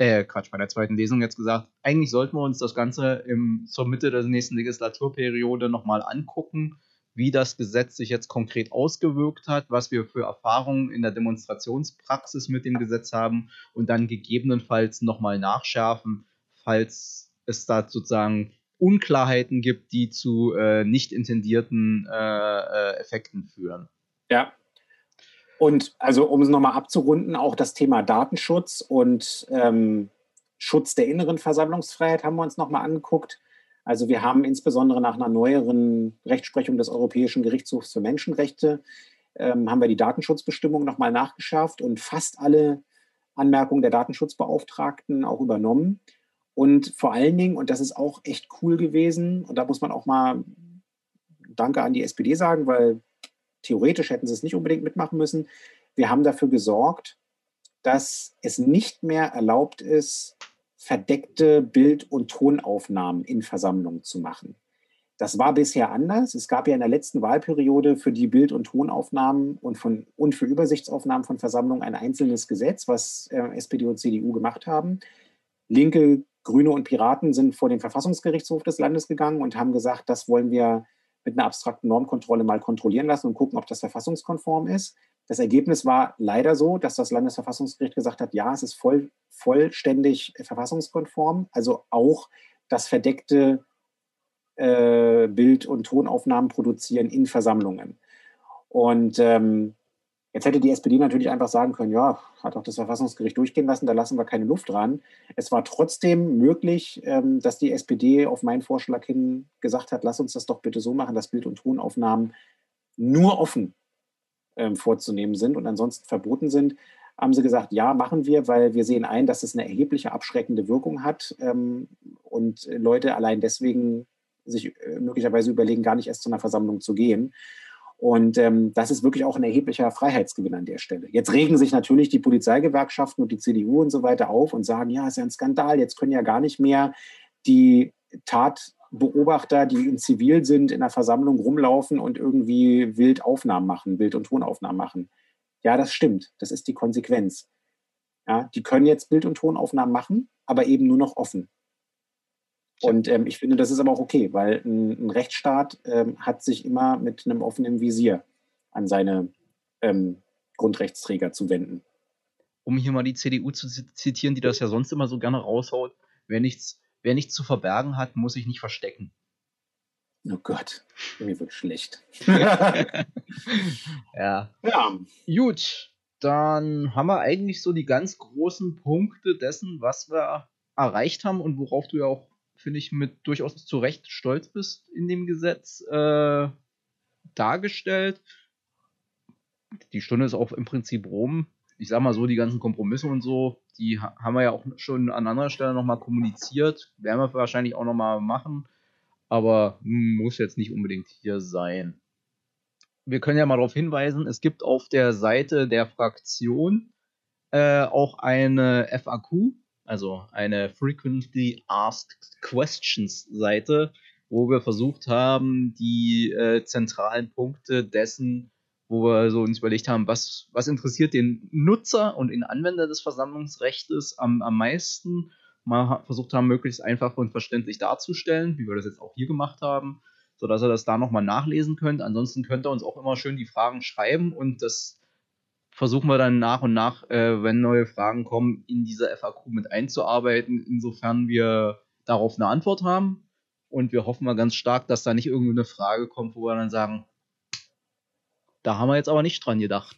äh, Quatsch, bei der zweiten Lesung jetzt gesagt, eigentlich sollten wir uns das Ganze im, zur Mitte der nächsten Legislaturperiode nochmal angucken, wie das Gesetz sich jetzt konkret ausgewirkt hat, was wir für Erfahrungen in der Demonstrationspraxis mit dem Gesetz haben und dann gegebenenfalls nochmal nachschärfen, falls es da sozusagen Unklarheiten gibt, die zu äh, nicht intendierten äh, äh, Effekten führen. Ja, und also, um es nochmal abzurunden, auch das Thema Datenschutz und ähm, Schutz der inneren Versammlungsfreiheit haben wir uns nochmal angeguckt. Also wir haben insbesondere nach einer neueren Rechtsprechung des Europäischen Gerichtshofs für Menschenrechte, ähm, haben wir die Datenschutzbestimmung nochmal nachgeschärft und fast alle Anmerkungen der Datenschutzbeauftragten auch übernommen. Und vor allen Dingen, und das ist auch echt cool gewesen, und da muss man auch mal Danke an die SPD sagen, weil theoretisch hätten sie es nicht unbedingt mitmachen müssen. Wir haben dafür gesorgt, dass es nicht mehr erlaubt ist, verdeckte Bild- und Tonaufnahmen in Versammlungen zu machen. Das war bisher anders. Es gab ja in der letzten Wahlperiode für die Bild- und Tonaufnahmen und, von, und für Übersichtsaufnahmen von Versammlungen ein einzelnes Gesetz, was äh, SPD und CDU gemacht haben. Linke, Grüne und Piraten sind vor den Verfassungsgerichtshof des Landes gegangen und haben gesagt, das wollen wir mit einer abstrakten Normkontrolle mal kontrollieren lassen und gucken, ob das verfassungskonform ist. Das Ergebnis war leider so, dass das Landesverfassungsgericht gesagt hat, ja, es ist voll, vollständig verfassungskonform, also auch das verdeckte äh, Bild- und Tonaufnahmen produzieren in Versammlungen. Und ähm, Jetzt hätte die SPD natürlich einfach sagen können, ja, hat auch das Verfassungsgericht durchgehen lassen, da lassen wir keine Luft dran. Es war trotzdem möglich, ähm, dass die SPD auf meinen Vorschlag hin gesagt hat, lass uns das doch bitte so machen, dass Bild- und Tonaufnahmen nur offen ähm, vorzunehmen sind und ansonsten verboten sind. Haben sie gesagt, ja, machen wir, weil wir sehen ein, dass es eine erhebliche abschreckende Wirkung hat ähm, und Leute allein deswegen sich äh, möglicherweise überlegen, gar nicht erst zu einer Versammlung zu gehen. Und ähm, das ist wirklich auch ein erheblicher Freiheitsgewinn an der Stelle. Jetzt regen sich natürlich die Polizeigewerkschaften und die CDU und so weiter auf und sagen, ja, ist ja ein Skandal, jetzt können ja gar nicht mehr die Tatbeobachter, die in Zivil sind, in der Versammlung rumlaufen und irgendwie wild Aufnahmen machen, Bild- und Tonaufnahmen machen. Ja, das stimmt. Das ist die Konsequenz. Ja, die können jetzt Bild- und Tonaufnahmen machen, aber eben nur noch offen. Und ähm, ich finde, das ist aber auch okay, weil ein, ein Rechtsstaat ähm, hat sich immer mit einem offenen Visier an seine ähm, Grundrechtsträger zu wenden. Um hier mal die CDU zu zitieren, die das ja sonst immer so gerne raushaut, wer nichts, wer nichts zu verbergen hat, muss sich nicht verstecken. Oh Gott, mir wird schlecht. ja. ja. Gut, dann haben wir eigentlich so die ganz großen Punkte dessen, was wir erreicht haben und worauf du ja auch, finde ich, mit durchaus zu Recht stolz bist in dem Gesetz äh, dargestellt. Die Stunde ist auch im Prinzip rum. Ich sag mal so, die ganzen Kompromisse und so, die haben wir ja auch schon an anderer Stelle nochmal kommuniziert. Werden wir wahrscheinlich auch nochmal machen. Aber muss jetzt nicht unbedingt hier sein. Wir können ja mal darauf hinweisen, es gibt auf der Seite der Fraktion äh, auch eine FAQ, also eine Frequently Asked Questions Seite, wo wir versucht haben, die äh, zentralen Punkte dessen, wo wir so uns überlegt haben, was, was interessiert den Nutzer und den Anwender des Versammlungsrechts am, am meisten, mal versucht haben, möglichst einfach und verständlich darzustellen, wie wir das jetzt auch hier gemacht haben, sodass ihr das da nochmal nachlesen könnt. Ansonsten könnt ihr uns auch immer schön die Fragen schreiben und das versuchen wir dann nach und nach, äh, wenn neue Fragen kommen, in dieser FAQ mit einzuarbeiten, insofern wir darauf eine Antwort haben. Und wir hoffen mal ganz stark, dass da nicht irgendeine Frage kommt, wo wir dann sagen, da haben wir jetzt aber nicht dran gedacht.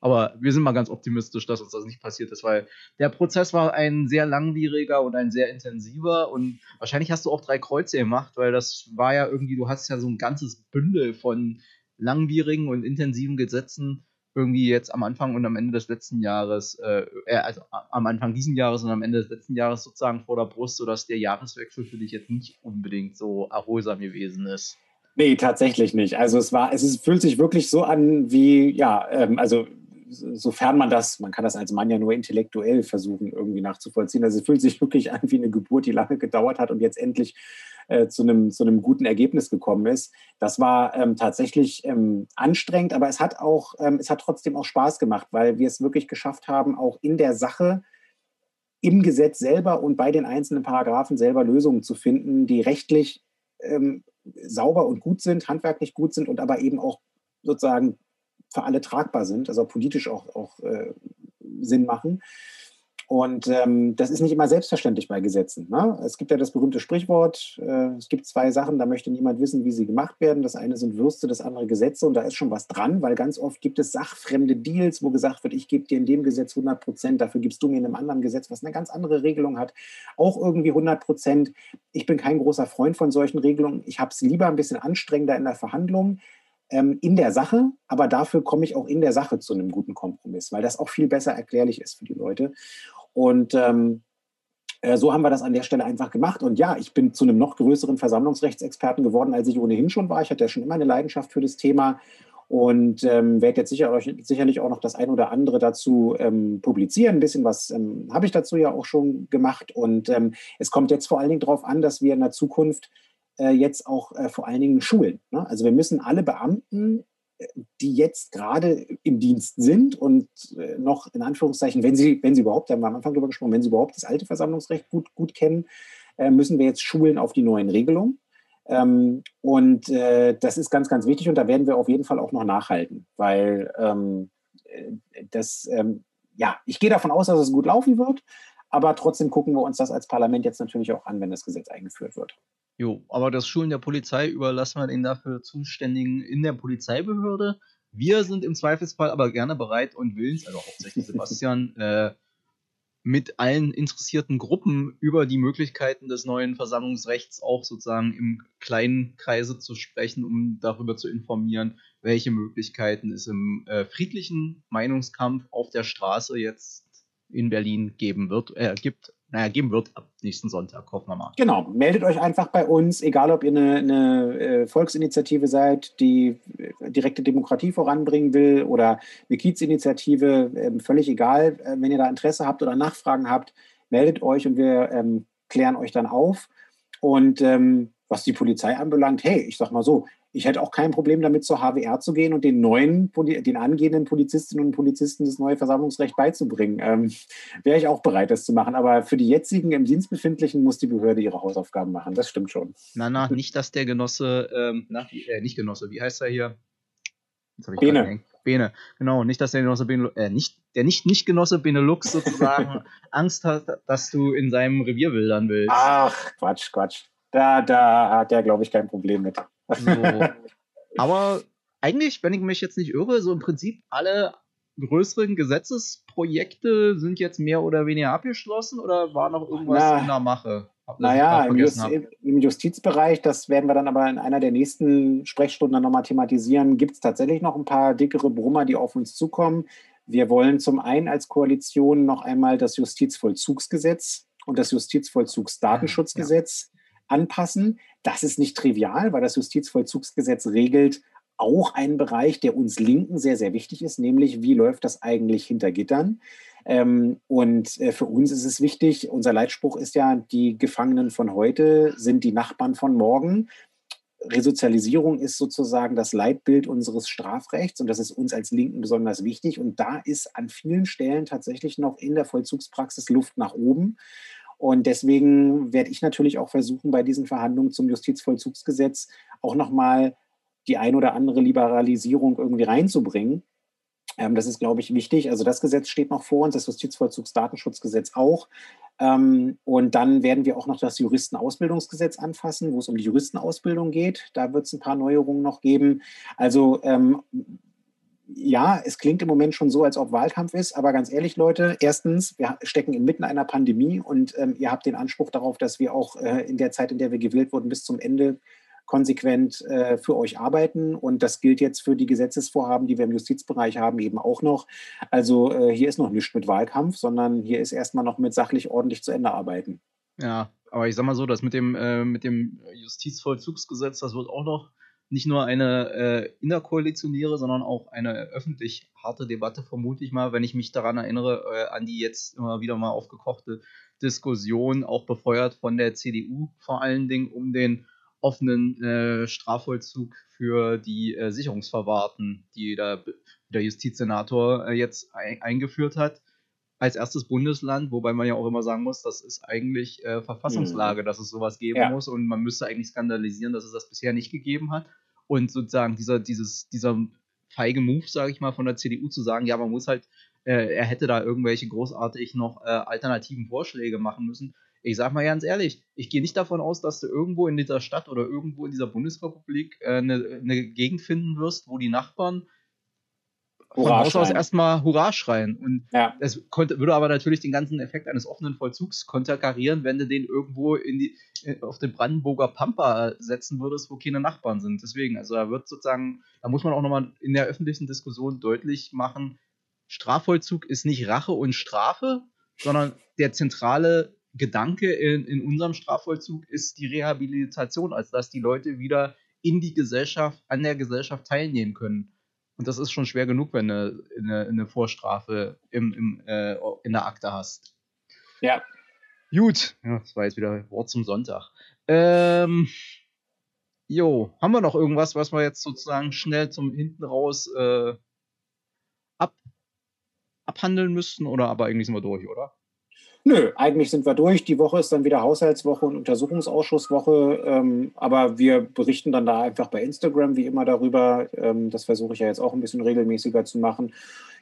Aber wir sind mal ganz optimistisch, dass uns das nicht passiert ist, weil der Prozess war ein sehr langwieriger und ein sehr intensiver und wahrscheinlich hast du auch drei Kreuze gemacht, weil das war ja irgendwie, du hast ja so ein ganzes Bündel von langwierigen und intensiven Gesetzen irgendwie jetzt am Anfang und am Ende des letzten Jahres, äh, äh, also am Anfang diesen Jahres und am Ende des letzten Jahres sozusagen vor der Brust, sodass der Jahreswechsel für dich jetzt nicht unbedingt so erholsam gewesen ist. Nee, tatsächlich nicht. Also es war, es ist, fühlt sich wirklich so an wie, ja, ähm, also sofern man das, man kann das als Mann ja nur intellektuell versuchen, irgendwie nachzuvollziehen. Also es fühlt sich wirklich an wie eine Geburt, die lange gedauert hat und jetzt endlich äh, zu, einem, zu einem guten Ergebnis gekommen ist. Das war ähm, tatsächlich ähm, anstrengend, aber es hat auch, ähm, es hat trotzdem auch Spaß gemacht, weil wir es wirklich geschafft haben, auch in der Sache im Gesetz selber und bei den einzelnen Paragraphen selber Lösungen zu finden, die rechtlich ähm, sauber und gut sind, handwerklich gut sind und aber eben auch sozusagen für alle tragbar sind, also politisch auch, auch äh, Sinn machen. Und ähm, das ist nicht immer selbstverständlich bei Gesetzen. Ne? Es gibt ja das berühmte Sprichwort, äh, es gibt zwei Sachen, da möchte niemand wissen, wie sie gemacht werden. Das eine sind Würste, das andere Gesetze. Und da ist schon was dran, weil ganz oft gibt es sachfremde Deals, wo gesagt wird, ich gebe dir in dem Gesetz 100 Prozent, dafür gibst du mir in einem anderen Gesetz, was eine ganz andere Regelung hat, auch irgendwie 100 Prozent. Ich bin kein großer Freund von solchen Regelungen. Ich habe es lieber ein bisschen anstrengender in der Verhandlung ähm, in der Sache, aber dafür komme ich auch in der Sache zu einem guten Kompromiss, weil das auch viel besser erklärlich ist für die Leute. Und ähm, äh, so haben wir das an der Stelle einfach gemacht. Und ja, ich bin zu einem noch größeren Versammlungsrechtsexperten geworden, als ich ohnehin schon war. Ich hatte ja schon immer eine Leidenschaft für das Thema und ähm, werde jetzt sicher, sicherlich auch noch das ein oder andere dazu ähm, publizieren. Ein bisschen was ähm, habe ich dazu ja auch schon gemacht. Und ähm, es kommt jetzt vor allen Dingen darauf an, dass wir in der Zukunft äh, jetzt auch äh, vor allen Dingen schulen. Ne? Also wir müssen alle Beamten, die jetzt gerade im Dienst sind und äh, noch in Anführungszeichen, wenn sie, wenn sie überhaupt, da haben wir am Anfang darüber gesprochen, wenn sie überhaupt das alte Versammlungsrecht gut, gut kennen, äh, müssen wir jetzt schulen auf die neuen Regelungen. Ähm, und äh, das ist ganz, ganz wichtig und da werden wir auf jeden Fall auch noch nachhalten, weil ähm, das, ähm, ja, ich gehe davon aus, dass es gut laufen wird, aber trotzdem gucken wir uns das als Parlament jetzt natürlich auch an, wenn das Gesetz eingeführt wird. Jo, aber das Schulen der Polizei überlassen wir den dafür Zuständigen in der Polizeibehörde. Wir sind im Zweifelsfall aber gerne bereit und willens, also hauptsächlich Sebastian, äh, mit allen interessierten Gruppen über die Möglichkeiten des neuen Versammlungsrechts auch sozusagen im kleinen Kreise zu sprechen, um darüber zu informieren, welche Möglichkeiten es im äh, friedlichen Meinungskampf auf der Straße jetzt in Berlin geben wird, äh, gibt naja, geben wird ab nächsten Sonntag, hoffen wir mal. Genau, meldet euch einfach bei uns, egal ob ihr eine, eine äh, Volksinitiative seid, die äh, direkte Demokratie voranbringen will oder eine Kiezinitiative, ähm, völlig egal. Äh, wenn ihr da Interesse habt oder Nachfragen habt, meldet euch und wir ähm, klären euch dann auf. Und ähm, was die Polizei anbelangt, hey, ich sag mal so, ich hätte auch kein Problem damit, zur HWR zu gehen und den neuen, den angehenden Polizistinnen und Polizisten das neue Versammlungsrecht beizubringen. Ähm, Wäre ich auch bereit, das zu machen. Aber für die jetzigen im Dienst befindlichen muss die Behörde ihre Hausaufgaben machen. Das stimmt schon. Na, na, nicht, dass der Genosse, ähm, na, äh, nicht Genosse, wie heißt er hier? Bene. Bene, genau. Nicht, dass der Genosse Benelux, äh, nicht, der nicht, nicht Genosse Benelux sozusagen Angst hat, dass du in seinem Revier wildern willst. Ach, Quatsch, Quatsch. Da, da hat der, glaube ich, kein Problem mit. So. Aber eigentlich, wenn ich mich jetzt nicht irre, so im Prinzip alle größeren Gesetzesprojekte sind jetzt mehr oder weniger abgeschlossen oder war noch irgendwas Na, in der Mache? Naja, im, Just, im, Justizbereich, das werden wir dann aber in einer der nächsten Sprechstunden dann nochmal thematisieren, gibt es tatsächlich noch ein paar dickere Brummer, die auf uns zukommen. Wir wollen zum einen als Koalition noch einmal das Justizvollzugsgesetz und das Justizvollzugsdatenschutzgesetz. Anpassen. Das ist nicht trivial, weil das Justizvollzugsgesetz regelt auch einen Bereich, der uns Linken sehr, sehr wichtig ist, nämlich wie läuft das eigentlich hinter Gittern. Ähm, und äh, für uns ist es wichtig, unser Leitspruch ist ja, die Gefangenen von heute sind die Nachbarn von morgen. Resozialisierung ist sozusagen das Leitbild unseres Strafrechts und das ist uns als Linken besonders wichtig. Und da ist an vielen Stellen tatsächlich noch in der Vollzugspraxis Luft nach oben. Und deswegen werde ich natürlich auch versuchen, bei diesen Verhandlungen zum Justizvollzugsgesetz auch nochmal die ein oder andere Liberalisierung irgendwie reinzubringen. Ähm, das ist, glaube ich, wichtig. Also das Gesetz steht noch vor uns, das Justizvollzugsdatenschutzgesetz auch. Ähm, und dann werden wir auch noch das Juristenausbildungsgesetz anfassen, wo es um die Juristenausbildung geht. Da wird es ein paar Neuerungen noch geben. Also ähm, ja, es klingt im Moment schon so, als ob Wahlkampf ist, aber ganz ehrlich, Leute, erstens, wir stecken inmitten einer Pandemie und ähm, ihr habt den Anspruch darauf, dass wir auch äh, in der Zeit, in der wir gewählt wurden, bis zum Ende konsequent äh, für euch arbeiten. Und das gilt jetzt für die Gesetzesvorhaben, die wir im Justizbereich haben, eben auch noch. Also äh, hier ist noch nichts mit Wahlkampf, sondern hier ist erstmal noch mit sachlich ordentlich zu Ende arbeiten. Ja, aber ich sag mal so, das mit dem, äh, mit dem Justizvollzugsgesetz, das wird auch noch nicht nur eine äh, innerkoalitionäre, sondern auch eine öffentlich harte Debatte, vermute ich mal, wenn ich mich daran erinnere, äh, an die jetzt immer wieder mal aufgekochte Diskussion, auch befeuert von der CDU vor allen Dingen, um den offenen äh, Strafvollzug für die äh, Sicherungsverwahrten, die der, der Justizsenator äh, jetzt ein, eingeführt hat, als erstes Bundesland, wobei man ja auch immer sagen muss, das ist eigentlich äh, Verfassungslage, mhm. dass es sowas geben ja. muss und man müsste eigentlich skandalisieren, dass es das bisher nicht gegeben hat. Und sozusagen dieser, dieses, dieser feige Move, sage ich mal, von der CDU zu sagen, ja, man muss halt, äh, er hätte da irgendwelche großartig noch äh, alternativen Vorschläge machen müssen, ich sag mal ganz ehrlich, ich gehe nicht davon aus, dass du irgendwo in dieser Stadt oder irgendwo in dieser Bundesrepublik äh, eine, eine Gegend finden wirst, wo die Nachbarn von Haus aus erstmal Hurra schreien. Und ja. das konnte, würde aber natürlich den ganzen Effekt eines offenen Vollzugs konterkarieren, wenn du den irgendwo in die, äh, auf den Brandenburger Pampa setzen würdest, wo keine Nachbarn sind. Deswegen, also da wird sozusagen, da muss man auch nochmal in der öffentlichen Diskussion deutlich machen, Strafvollzug ist nicht Rache und Strafe, sondern der zentrale Gedanke in, in unserem Strafvollzug ist die Rehabilitation, als dass die Leute wieder in die Gesellschaft, an der Gesellschaft teilnehmen können. Und das ist schon schwer genug, wenn du eine, eine Vorstrafe im, im, äh, in der Akte hast. Ja. Gut, ja, das war jetzt wieder Wort zum Sonntag. Ähm, jo, haben wir noch irgendwas, was wir jetzt sozusagen schnell zum hinten raus äh, ab, abhandeln müssten? Oder aber eigentlich sind wir durch, oder? Nö, eigentlich sind wir durch. Die Woche ist dann wieder Haushaltswoche und Untersuchungsausschusswoche. Ähm, aber wir berichten dann da einfach bei Instagram wie immer darüber. Ähm, das versuche ich ja jetzt auch ein bisschen regelmäßiger zu machen.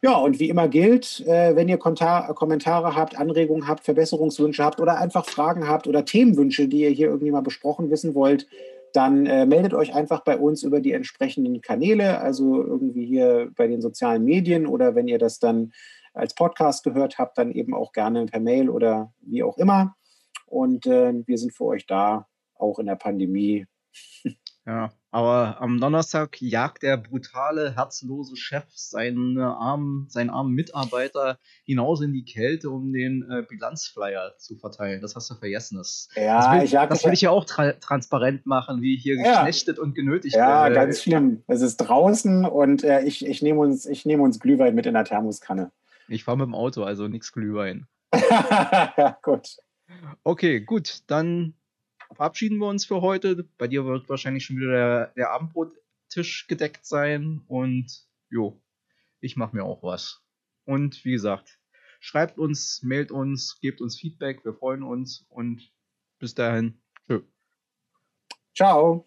Ja, und wie immer gilt, äh, wenn ihr Kontar Kommentare habt, Anregungen habt, Verbesserungswünsche habt oder einfach Fragen habt oder Themenwünsche, die ihr hier irgendwie mal besprochen wissen wollt, dann äh, meldet euch einfach bei uns über die entsprechenden Kanäle, also irgendwie hier bei den sozialen Medien oder wenn ihr das dann als Podcast gehört habt, dann eben auch gerne per Mail oder wie auch immer. Und äh, wir sind für euch da, auch in der Pandemie. Ja, aber am Donnerstag jagt der brutale, herzlose Chef seinen armen, seinen armen Mitarbeiter hinaus in die Kälte, um den äh, Bilanzflyer zu verteilen. Das hast du vergessen. Das, ja, das will, ich, das will ich ja auch tra transparent machen, wie hier ja. geknechtet und genötigt Ja, äh, ganz schlimm. Es ist draußen und äh, ich, ich nehme uns, nehm uns Glühwein mit in der Thermoskanne. Ich fahre mit dem Auto, also nichts Glühwein. ja, gut. Okay, gut, dann verabschieden wir uns für heute. Bei dir wird wahrscheinlich schon wieder der, der Abendbrottisch gedeckt sein und jo, ich mache mir auch was. Und wie gesagt, schreibt uns, mailt uns, gebt uns Feedback, wir freuen uns und bis dahin. Tschö. Ciao.